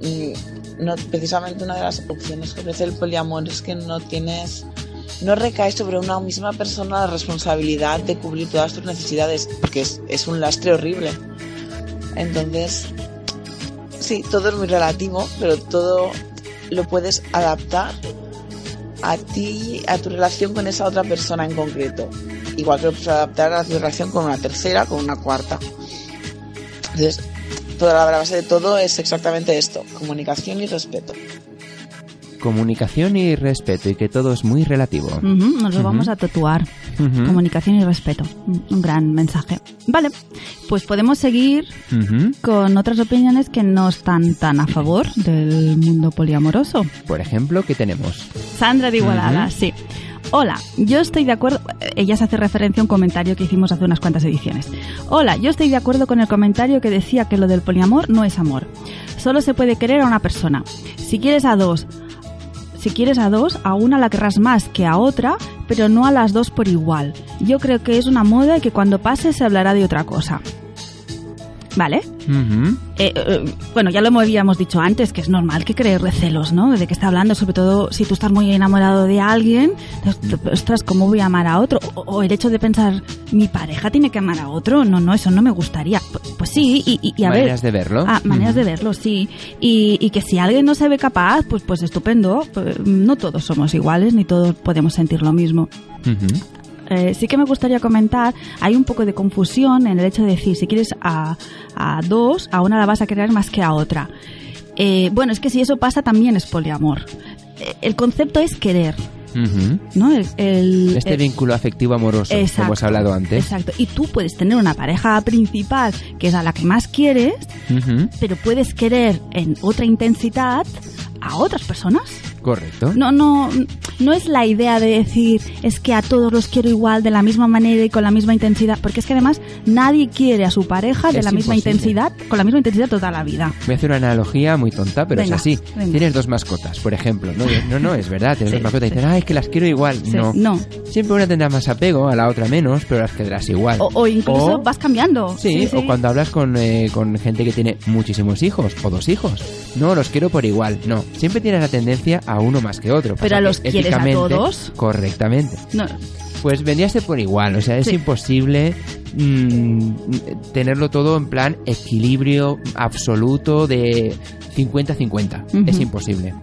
Mm, No, precisamente una de las opciones que ofrece el poliamor es que no tienes no recae sobre una misma persona la responsabilidad de cubrir todas tus necesidades, porque es, un lastre horrible. Entonces, sí, todo es muy relativo, pero todo lo puedes adaptar a ti, a tu relación con esa otra persona en concreto. Igual que lo puedes adaptar a tu relación con una tercera, con una cuarta. Entonces, toda la base de todo es exactamente esto, comunicación y respeto. Comunicación y respeto y que todo es muy relativo. Nos lo vamos a tatuar. Comunicación y respeto. Un- gran mensaje. Vale, pues podemos seguir con otras opiniones que no están tan a favor del mundo poliamoroso. Por ejemplo, ¿qué tenemos? Sandra de Igualada, sí. Hola, yo estoy de acuerdo. Ella se hace referencia a un comentario que hicimos hace unas cuantas ediciones. Hola, yo estoy de acuerdo con el comentario que decía que lo del poliamor no es amor. Solo se puede querer a una persona. Si quieres a dos, si quieres a dos, a una la querrás más que a otra, pero no a las dos por igual. Yo creo que es una moda y que cuando pase se hablará de otra cosa. ¿Vale? Eh, eh, bueno, ya lo habíamos dicho antes, que es normal que crees recelos, ¿no? De que está hablando, sobre todo si tú estás muy enamorado de alguien, entonces, ostras, ¿cómo voy a amar a otro? O, o el hecho de pensar, mi pareja tiene que amar a otro, no, no, eso no me gustaría. Pues, pues sí, y, y- y a ver... Maneras de verlo. Ah, maneras de verlo, sí. Y, y que si alguien no se ve capaz, pues, pues estupendo. Pues, no todos somos iguales, ni todos podemos sentir lo mismo. Ujú. Eh, sí que me gustaría comentar, hay un poco de confusión en el hecho de decir, si quieres a, a dos, a una la vas a querer más que a otra. Eh, bueno, es que si eso pasa también es poliamor. Eh, el concepto es querer. ¿no? El, el- Este el- vínculo afectivo amoroso, Exacto, como hemos hablado antes. Exacto. Y tú puedes tener una pareja principal que es a la que más quieres, pero puedes querer en otra intensidad a otras personas. Correcto. No, no, no es la idea de decir es que a todos los quiero igual, de la misma manera y con la misma intensidad, porque es que además nadie quiere a su pareja de Es la misma imposible. intensidad, con la misma intensidad toda la vida. Voy a hacer una analogía muy tonta, pero Venga, es así. venga. Tienes dos mascotas, por ejemplo. No, *laughs* no, no es verdad. Tienes Sí, dos mascotas y sí. dicen, ah, es que las quiero igual. Sí, no. no. Siempre una tendrá más apego, a la otra menos, pero las quedarás igual. O, o incluso O- vas cambiando. Sí, o cuando hablas con, eh, con gente que tiene muchísimos hijos o dos hijos. No, los quiero por igual. No, siempre tienes la tendencia a uno más que otro. Pero a que los quieres a todos. Correctamente. No, Pues vendría a ser por igual. O sea, es Sí. imposible mm, tenerlo todo en plan equilibrio absoluto de 50-50. Ujú. Es imposible.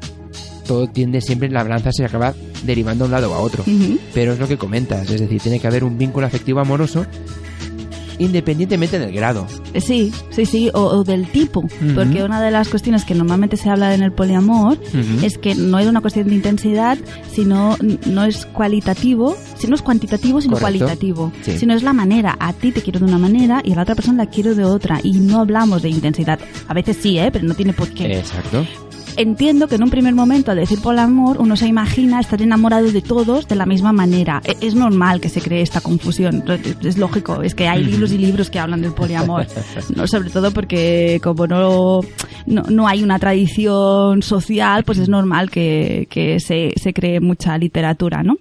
Todo tiende siempre, la balanza se acaba derivando a un lado o a otro. Pero es lo que comentas, es decir, tiene que haber un vínculo afectivo amoroso independientemente del grado. Sí, sí, sí, o, o del tipo, porque una de las cuestiones que normalmente se habla en el poliamor es que no es una cuestión de intensidad, sino no es cualitativo, si no es cuantitativo, sino Correcto. cualitativo, Sí. sino es la manera, a ti te quiero de una manera y a la otra persona la quiero de otra y no hablamos de intensidad. A veces sí, ¿eh? pero no tiene por qué. Exacto. Entiendo que en un primer momento al decir poliamor uno se imagina estar enamorado de todos de la misma manera. E- Es normal que se cree esta confusión, es lógico, es que hay libros y libros que hablan del poliamor, *laughs* no, sobre todo porque como no, no, no hay una tradición social, pues es normal que, que se, se cree mucha literatura, ¿no?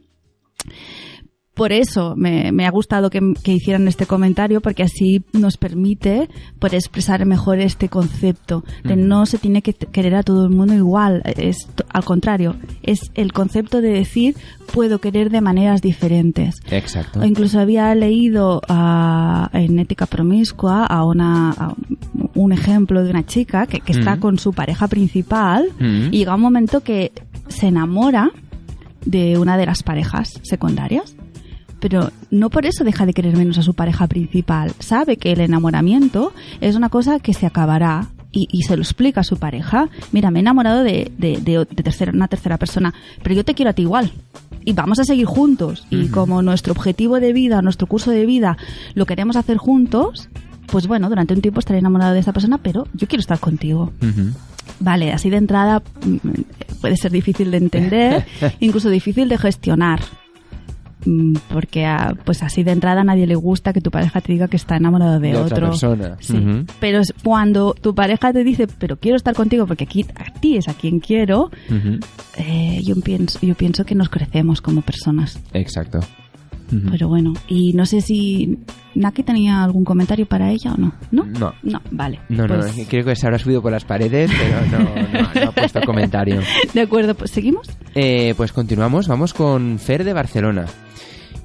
Por eso me, me ha gustado que, que hicieran este comentario, porque así nos permite poder expresar mejor este concepto de no se tiene que querer a todo el mundo igual. Es al contrario, es el concepto de decir puedo querer de maneras diferentes. Exacto. O incluso había leído ah, en Ética Promiscua a, una, a un ejemplo de una chica que, que está con su pareja principal y llega un momento que se enamora de una de las parejas secundarias. Pero no por eso deja de querer menos a su pareja principal. Sabe que el enamoramiento es una cosa que se acabará y, y se lo explica a su pareja. Mira, me he enamorado de, de, de- de tercera, una tercera persona, pero yo te quiero a ti igual. Y vamos a seguir juntos. Y como nuestro objetivo de vida, nuestro curso de vida, lo queremos hacer juntos, pues bueno, durante un tiempo estaré enamorado de esa persona, pero yo quiero estar contigo. Vale, así de entrada mm, puede ser difícil de entender, *laughs* incluso difícil de gestionar. Mm, Porque a- pues así de entrada a nadie le gusta que tu pareja te diga que está enamorado de, De otra otro. persona. Sí. Pero cuando tu pareja te dice, pero quiero estar contigo porque aquí a ti es a quien quiero, eh, yo, pienso, yo pienso que nos crecemos como personas. Exacto. Pero bueno, y no sé si Naki tenía algún comentario para ella o no. ¿No? No. No, vale. No, no, Pues, creo que se habrá subido por las paredes, pero no, no, no ha puesto comentario. *laughs* De acuerdo, pues seguimos. Eh, pues continuamos, vamos con Fer de Barcelona.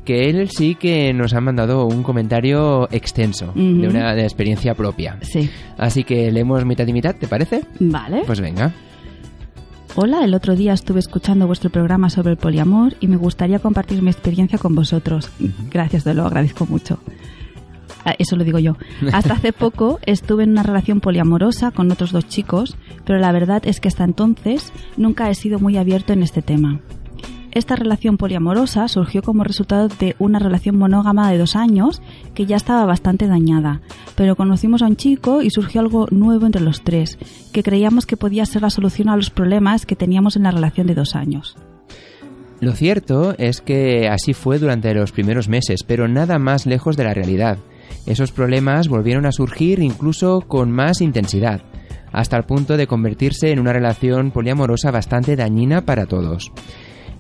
que él sí que nos ha mandado un comentario extenso de una de experiencia propia. Sí. Así que leemos mitad y mitad, ¿te parece? Vale. Pues venga. Hola, el otro día estuve escuchando vuestro programa sobre el poliamor y me gustaría compartir mi experiencia con vosotros. Gracias, te lo agradezco mucho. Ah, Eso lo digo yo. Hasta hace *laughs* poco estuve en una relación poliamorosa con otros dos chicos, pero la verdad es que hasta entonces nunca he sido muy abierto en este tema. Esta relación poliamorosa surgió como resultado de una relación monógama de dos años que ya estaba bastante dañada, pero conocimos a un chico y surgió algo nuevo entre los tres, que creíamos que podía ser la solución a los problemas que teníamos en la relación de dos años. Lo cierto es que así fue durante los primeros meses, pero nada más lejos de la realidad. Esos problemas volvieron a surgir incluso con más intensidad, hasta el punto de convertirse en una relación poliamorosa bastante dañina para todos.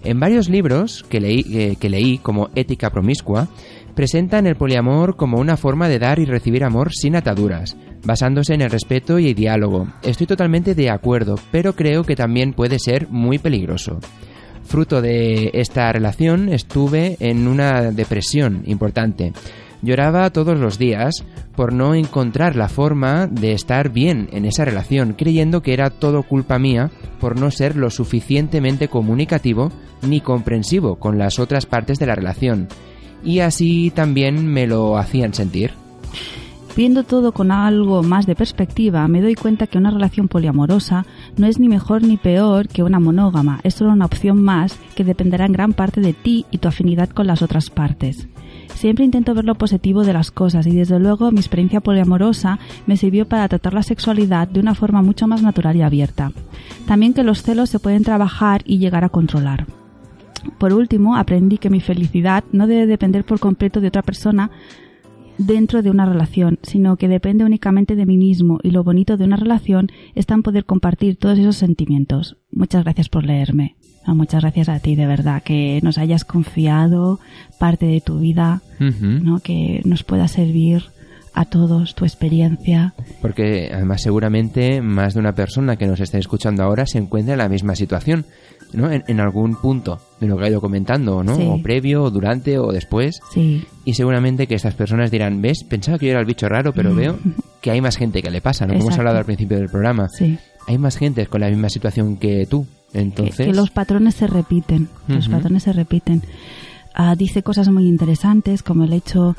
En varios libros que leí, que leí como Ética Promiscua, presentan el poliamor como una forma de dar y recibir amor sin ataduras, basándose en el respeto y el diálogo. Estoy totalmente de acuerdo, pero creo que también puede ser muy peligroso. Fruto de esta relación estuve en una depresión importante. Lloraba todos los días por no encontrar la forma de estar bien en esa relación, creyendo que era todo culpa mía por no ser lo suficientemente comunicativo ni comprensivo con las otras partes de la relación. Y así también me lo hacían sentir. Viendo todo con algo más de perspectiva, me doy cuenta que una relación poliamorosa no es ni mejor ni peor que una monógama, es solo una opción más que dependerá en gran parte de ti y tu afinidad con las otras partes. Siempre intento ver lo positivo de las cosas y desde luego mi experiencia poliamorosa me sirvió para tratar la sexualidad de una forma mucho más natural y abierta. También que los celos se pueden trabajar y llegar a controlar. Por último, aprendí que mi felicidad no debe depender por completo de otra persona dentro de una relación, sino que depende únicamente de mí mismo y lo bonito de una relación está en poder compartir todos esos sentimientos. Muchas gracias por leerme. No, muchas gracias a ti, de verdad, que nos hayas confiado parte de tu vida. ¿no? que nos pueda servir a todos tu experiencia. Porque además seguramente más de una persona que nos esté escuchando ahora se encuentra en la misma situación, ¿no? En, en algún punto de lo que ha ido comentando, ¿no? Sí. O previo, o durante, o después. Sí, Y seguramente que estas personas dirán, ¿ves? Pensaba que yo era el bicho raro, pero veo que hay más gente que le pasa, ¿no? Como hemos hablado al principio del programa. sí. Hay más gente con la misma situación que tú. Que, Entonces... que los patrones se repiten, los patrones se repiten. Ah, dice cosas muy interesantes como el hecho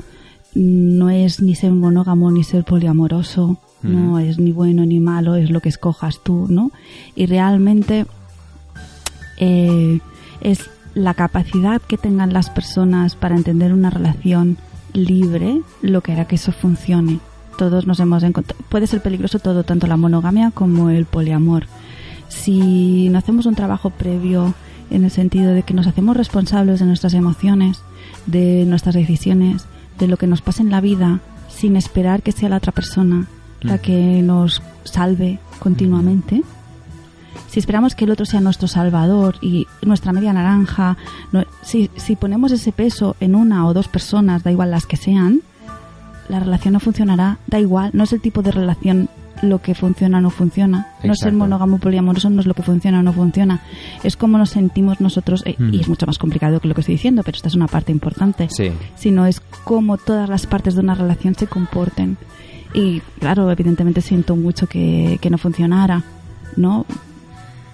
mm, no es ni ser monógamo ni ser poliamoroso, no es ni bueno ni malo, es lo que escojas tú, ¿no? Y realmente eh, es la capacidad que tengan las personas para entender una relación libre lo que hará que eso funcione. Todos nos hemos encontrado. Puede ser peligroso todo, tanto la monogamia como el poliamor. Si no hacemos un trabajo previo en el sentido de que nos hacemos responsables de nuestras emociones, de nuestras decisiones, de lo que nos pasa en la vida, sin esperar que sea la otra persona la que nos salve continuamente, si esperamos que el otro sea nuestro salvador y nuestra media naranja, no- si, si ponemos ese peso en una o dos personas, da igual las que sean, la relación no funcionará, da igual, no es el tipo de relación lo que funciona o no funciona. No el Exacto. monógamo poliamoroso, no es lo que funciona o no funciona. Es como nos sentimos nosotros, eh, Mm. y es mucho más complicado que lo que estoy diciendo, pero esta es una parte importante Sí. sino es cómo todas las partes de una relación se comporten. Y claro, evidentemente siento mucho que, que no funcionara, ¿no?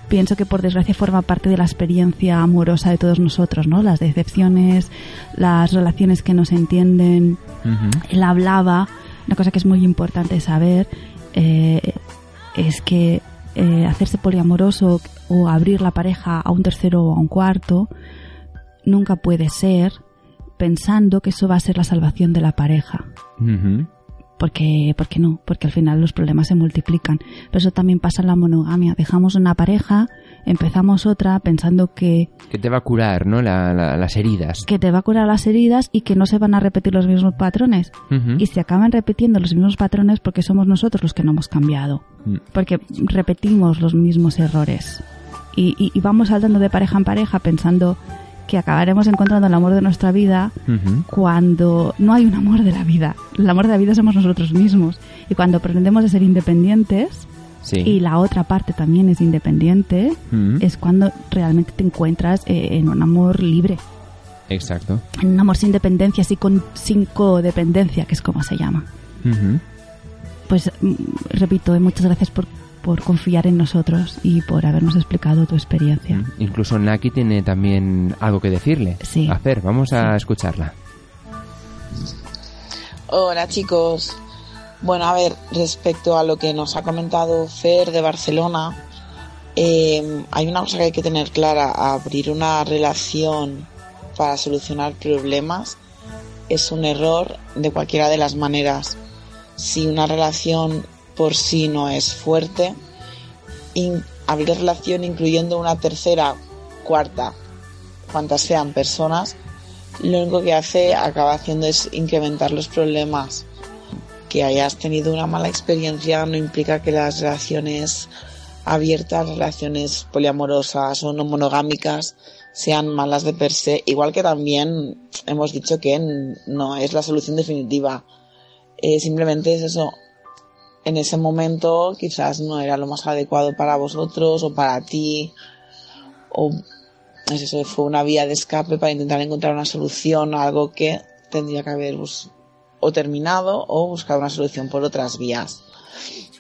Pienso que por desgracia forma parte de la experiencia amorosa de todos nosotros, ¿no? Las decepciones, las relaciones que no se entienden. Ujú. Él hablaba, una cosa que es muy importante saber, eh, es que eh, hacerse poliamoroso o abrir la pareja a un tercero o a un cuarto nunca puede ser pensando que eso va a ser la salvación de la pareja. Porque, porque no, porque al final los problemas se multiplican. Pero eso también pasa en la monogamia. Dejamos una pareja, empezamos otra pensando que, Que te va a curar, ¿no? La- la- las heridas. que te va a curar las heridas y que no se van a repetir los mismos patrones. Y se acaban repitiendo los mismos patrones porque somos nosotros los que no hemos cambiado. Mm. Porque repetimos los mismos errores. Y, y- y vamos saltando de pareja en pareja pensando que acabaremos encontrando el amor de nuestra vida cuando no hay un amor de la vida. El amor de la vida somos nosotros mismos. Y cuando aprendemos a ser independientes Sí. y la otra parte también es independiente, es cuando realmente te encuentras eh, en un amor libre. Exacto. En un amor sin dependencia, sí con sin codependencia, que es como se llama. Ujú. Pues mm, repito, eh, muchas gracias por, por confiar en nosotros y por habernos explicado tu experiencia. Incluso Naki tiene también algo que decirle. Sí. A Fer, vamos a escucharla. Hola chicos. Bueno, a ver, respecto a lo que nos ha comentado Fer de Barcelona, eh, hay una cosa que hay que tener clara. Abrir una relación para solucionar problemas es un error de cualquiera de las maneras. Si una relación por sí no es fuerte, in- abrir relación incluyendo una tercera, cuarta, cuantas sean personas, lo único que hace acaba haciendo es incrementar los problemas. Que hayas tenido una mala experiencia no implica que las relaciones abiertas, relaciones poliamorosas o no monogámicas sean malas de per se, igual que también hemos dicho que no es la solución definitiva. Eh, simplemente es eso. En ese momento quizás no era lo más adecuado para vosotros o para ti o es eso, fue una vía de escape para intentar encontrar una solución a algo que tendría que haber o terminado o buscar una solución por otras vías.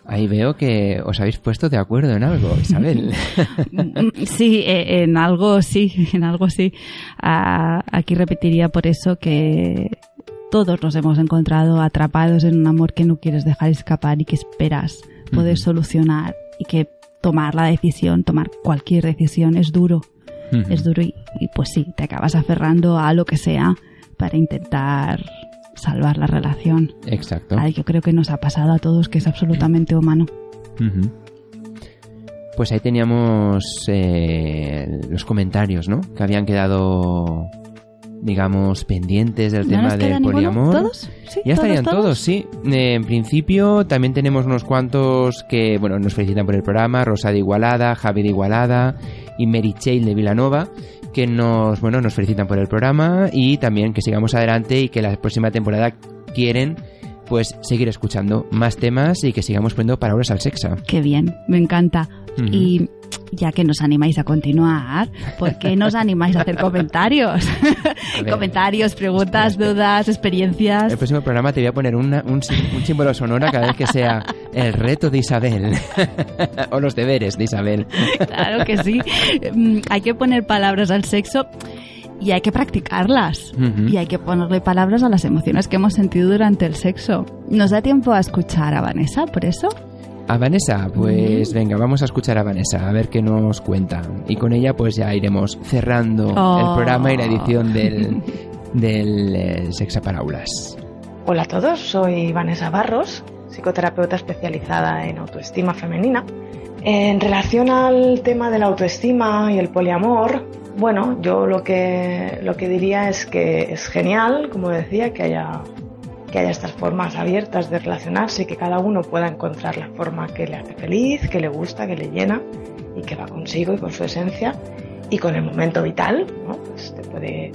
Ahí veo que os habéis puesto de acuerdo en algo, Isabel. *laughs* *laughs* Sí, eh, en algo sí, en algo sí. Ah, aquí repetiría por eso que todos nos hemos encontrado atrapados en un amor que no quieres dejar escapar y que esperas poder solucionar y que tomar la decisión, tomar cualquier decisión es duro, es duro y, y pues sí, te acabas aferrando a lo que sea para intentar salvar la relación. Exacto. Ay, yo creo que nos ha pasado a todos que es absolutamente humano. Pues ahí teníamos eh, los comentarios, ¿no? Que habían quedado, digamos, pendientes del ¿No tema del ninguno? poliamor. ¿Todos? ¿Sí? Ya estarían todos? todos, sí. Eh, en principio también tenemos unos cuantos que, bueno, nos felicitan por el programa, Rosa de Igualada, Javi de Igualada y Mary Chail de Vilanova, que nos, bueno, nos felicitan por el programa y también que sigamos adelante y que la próxima temporada quieren pues seguir escuchando más temas y que sigamos poniendo palabras al sexo. Qué bien, me encanta. Ujú. Y ya que nos animáis a continuar, ¿por qué nos animáis a hacer comentarios? *laughs* ver. comentarios, preguntas, dudas, experiencias. El próximo programa te voy a poner una- un, sí- un símbolo sonoro cada vez que sea el reto de Isabel *laughs* o los deberes de Isabel. Claro que sí. Mm, Hay que poner palabras al sexo y hay que practicarlas. Y hay que ponerle palabras a las emociones que hemos sentido durante el sexo. ¿Nos da tiempo a escuchar a Vanessa por eso? A Vanessa, pues venga, vamos a escuchar a Vanessa, a ver qué nos cuenta. Y con ella pues ya iremos cerrando Oh. el programa y la edición del, *laughs* del eh, Sexapalaulas. Hola a todos, soy Vanessa Barros, psicoterapeuta especializada en autoestima femenina. En relación al tema de la autoestima y el poliamor, bueno, yo lo que, lo que diría es que es genial, como decía, que haya, que haya estas formas abiertas de relacionarse que cada uno pueda encontrar la forma que le hace feliz, que le gusta, que le llena y que va consigo y con su esencia y con el momento vital, ¿no? Pues te puede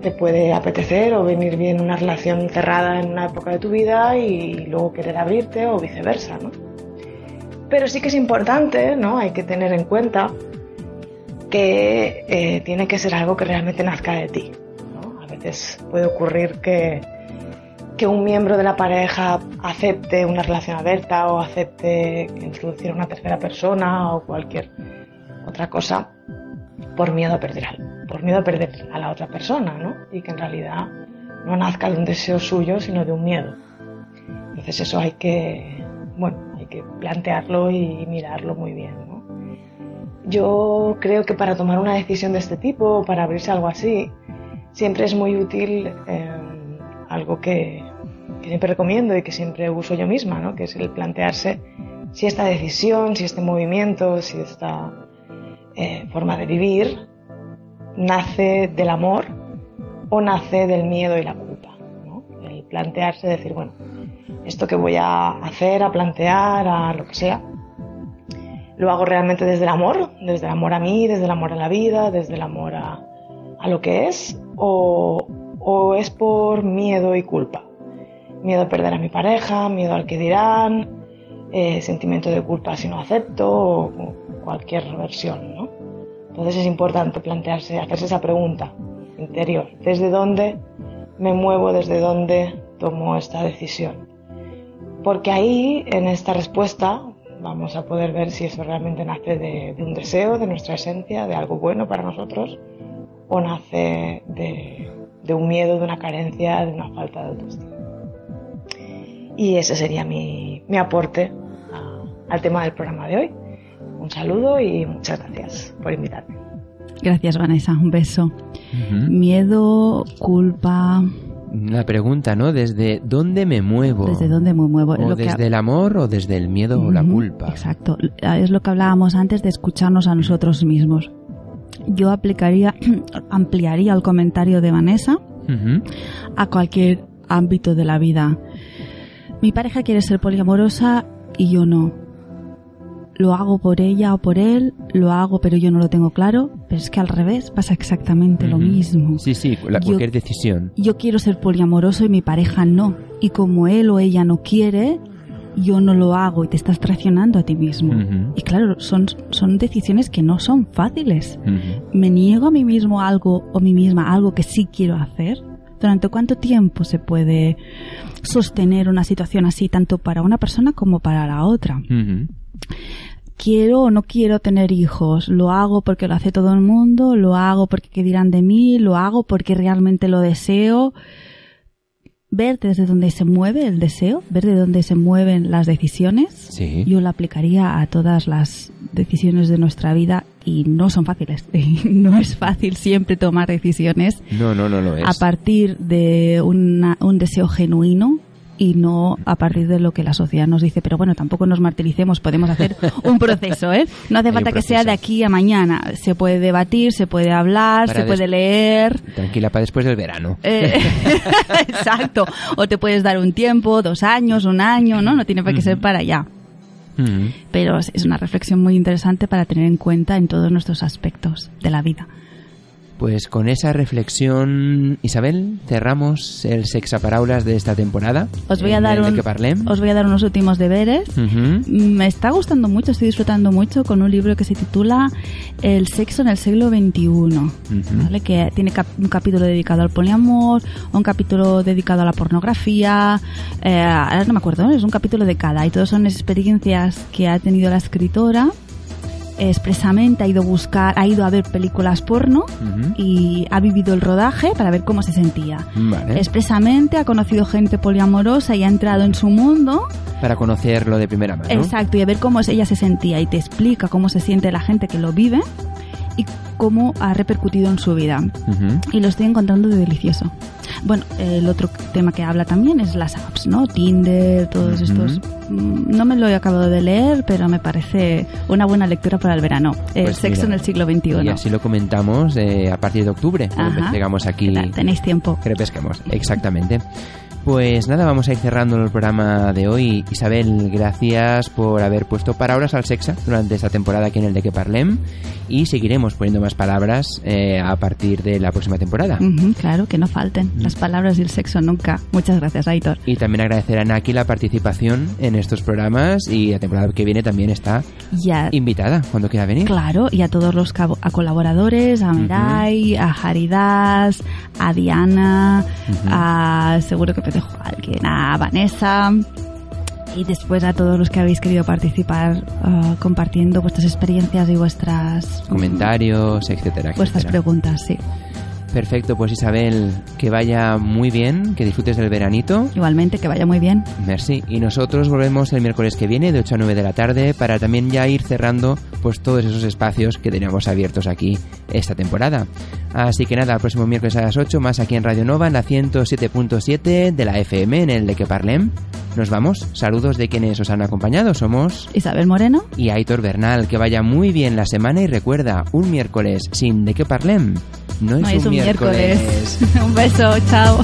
te puede apetecer o venir bien una relación cerrada en una época de tu vida y luego querer abrirte o viceversa, ¿no? Pero sí que es importante, ¿no? Hay que tener en cuenta que eh, tiene que ser algo que realmente nazca de ti. A veces puede ocurrir que, que un miembro de la pareja acepte una relación abierta o acepte introducir a una tercera persona o cualquier otra cosa por miedo a perder al- por miedo a perder a la otra persona, ¿no? Y que en realidad no nazca de un deseo suyo, sino de un miedo. Entonces eso hay que, bueno, hay que plantearlo y mirarlo muy bien, ¿no? Yo creo que para tomar una decisión de este tipo, para abrirse a algo así, siempre es muy útil eh, algo que siempre recomiendo y que siempre uso yo misma, ¿no? Que es el plantearse si esta decisión, si este movimiento, si esta eh, forma de vivir nace del amor o nace del miedo y la culpa. El plantearse, decir, bueno, esto que voy a hacer, a plantear, a lo que sea, lo hago realmente desde el amor, desde el amor a mí, desde el amor a la vida, desde el amor a, a lo que es, o, o es por miedo y culpa. Miedo a perder a mi pareja, miedo al que dirán, eh, sentimiento de culpa si no acepto, o cualquier versión, ¿no? Entonces es importante plantearse, hacerse esa pregunta. interior. ¿Desde dónde me muevo? ¿Desde dónde tomo esta decisión? Porque ahí, en esta respuesta, vamos a poder ver si eso realmente nace de, un deseo, de nuestra esencia, de algo bueno para nosotros, o nace de, de un miedo, de una carencia, de una falta de autoestima. Y ese sería mi, mi aporte a- al tema del programa de hoy. Un saludo y muchas gracias por invitarme. Gracias, Vanessa. Un beso. Miedo, culpa. La pregunta, ¿no? ¿Desde dónde me muevo? ¿Desde dónde me muevo? ¿O lo que desde ha- el amor o desde el miedo o la culpa? Exacto. Es lo que hablábamos antes de escucharnos a nosotros mismos. Yo aplicaría, *clears throat* ampliaría el comentario de Vanessa a cualquier ámbito de la vida. Mi pareja quiere ser poliamorosa y yo no. Lo hago por ella o por él, lo hago pero yo no lo tengo claro, pero es que al revés pasa exactamente lo Ujú. mismo. Sí, sí, la- Yo- cualquier decisión. Yo quiero ser poliamoroso y mi pareja no. Y como él o ella no quiere, yo no lo hago y te estás traicionando a ti mismo. Ujú. Y claro, son, son decisiones que no son fáciles. Ujú. ¿Me niego a mí mismo algo o a mí misma algo que sí quiero hacer? ¿Durante cuánto tiempo se puede sostener una situación así, tanto para una persona como para la otra? Quiero o no quiero tener hijos, lo hago porque lo hace todo el mundo, lo hago porque qué dirán de mí, lo hago porque realmente lo deseo. Ver desde dónde se mueve el deseo, ver de dónde se mueven las decisiones, Sí. yo lo aplicaría a todas las decisiones de nuestra vida y no son fáciles. *laughs* no es fácil siempre tomar decisiones No, no, no es. a partir de una- un deseo genuino y no a partir de lo que la sociedad nos dice. Pero bueno, tampoco nos martiricemos, podemos hacer un *laughs* proceso, ¿eh? No hace falta que sea de aquí a mañana. Se puede debatir, se puede hablar, Para se puede leer. Tranquila, para después del verano. Eh, *laughs* exacto. O te puedes dar un tiempo, dos años, un año, ¿no? No tiene qué ser para allá. Pero es una reflexión muy interesante para tener en cuenta en todos nuestros aspectos de la vida. Pues con esa reflexión, Isabel, cerramos el Sexaparaulas de esta temporada. Os voy a en dar un- que. Os voy a dar unos últimos deberes. Ujú. Me está gustando mucho, estoy disfrutando mucho con un libro que se titula El sexo en el siglo XXI. ¿vale? que tiene cap- un capítulo dedicado al poliamor, un capítulo dedicado a la pornografía, eh, ahora no me acuerdo, es un capítulo de cada y todos son experiencias que ha tenido la escritora. Expresamente ha ido a buscar, ha ido a ver películas porno Ujú. y ha vivido el rodaje para ver cómo se sentía. Vale. Expresamente ha conocido gente poliamorosa y ha entrado en su mundo Para conocerlo de primera mano. Exacto, y a ver cómo ella se sentía y te explica cómo se siente la gente que lo vive y cómo ha repercutido en su vida. Ujú. Y lo estoy encontrando de delicioso. Bueno, el otro tema que habla también es las apps, ¿no? Tinder, todos Ujú. estos. No me lo he acabado de leer, pero me parece una buena lectura para el verano. El Pues sexo mira, en el siglo XXI. Y así lo comentamos eh, a partir de octubre, Ajá. llegamos aquí. Tenéis tiempo. Que repesquemos, exactamente. Pues nada, vamos a ir cerrando el programa de hoy. Isabel, gracias por haber puesto palabras al sexo durante esta temporada aquí en el de que parlem. Y seguiremos poniendo más palabras eh, a partir de la próxima temporada. Ujú, claro, que no falten Mm. las palabras y el sexo nunca. Muchas gracias, Aitor. Y también agradecer a Naki la participación en estos programas y la temporada que viene también está Ya, invitada cuando quiera venir. Claro, y a todos los a colaboradores, a Mirai, a Haridas, a Diana, a seguro que dejo a alguien, a Vanessa. Y después a todos los que habéis querido participar ah, compartiendo vuestras experiencias y vuestras Comentarios, etcétera, vuestras preguntas, sí. Perfecto, pues Isabel, que vaya muy bien, que disfrutes del veranito. Igualmente, que vaya muy bien. Merci. Y nosotros volvemos el miércoles que viene de 8 a 9 de la tarde para también ya ir cerrando pues todos esos espacios que teníamos abiertos aquí esta temporada. Así que nada, el próximo miércoles a las 8 más aquí en Radio Nova en la 107.7 de la FM en el de que parlem. Nos vamos. Saludos de quienes os han acompañado. Somos Isabel Moreno. y Aitor Bernal. Que vaya muy bien la semana y recuerda, un miércoles sin de que parlem no es, No es un, un miércoles. *laughs* un beso, chao.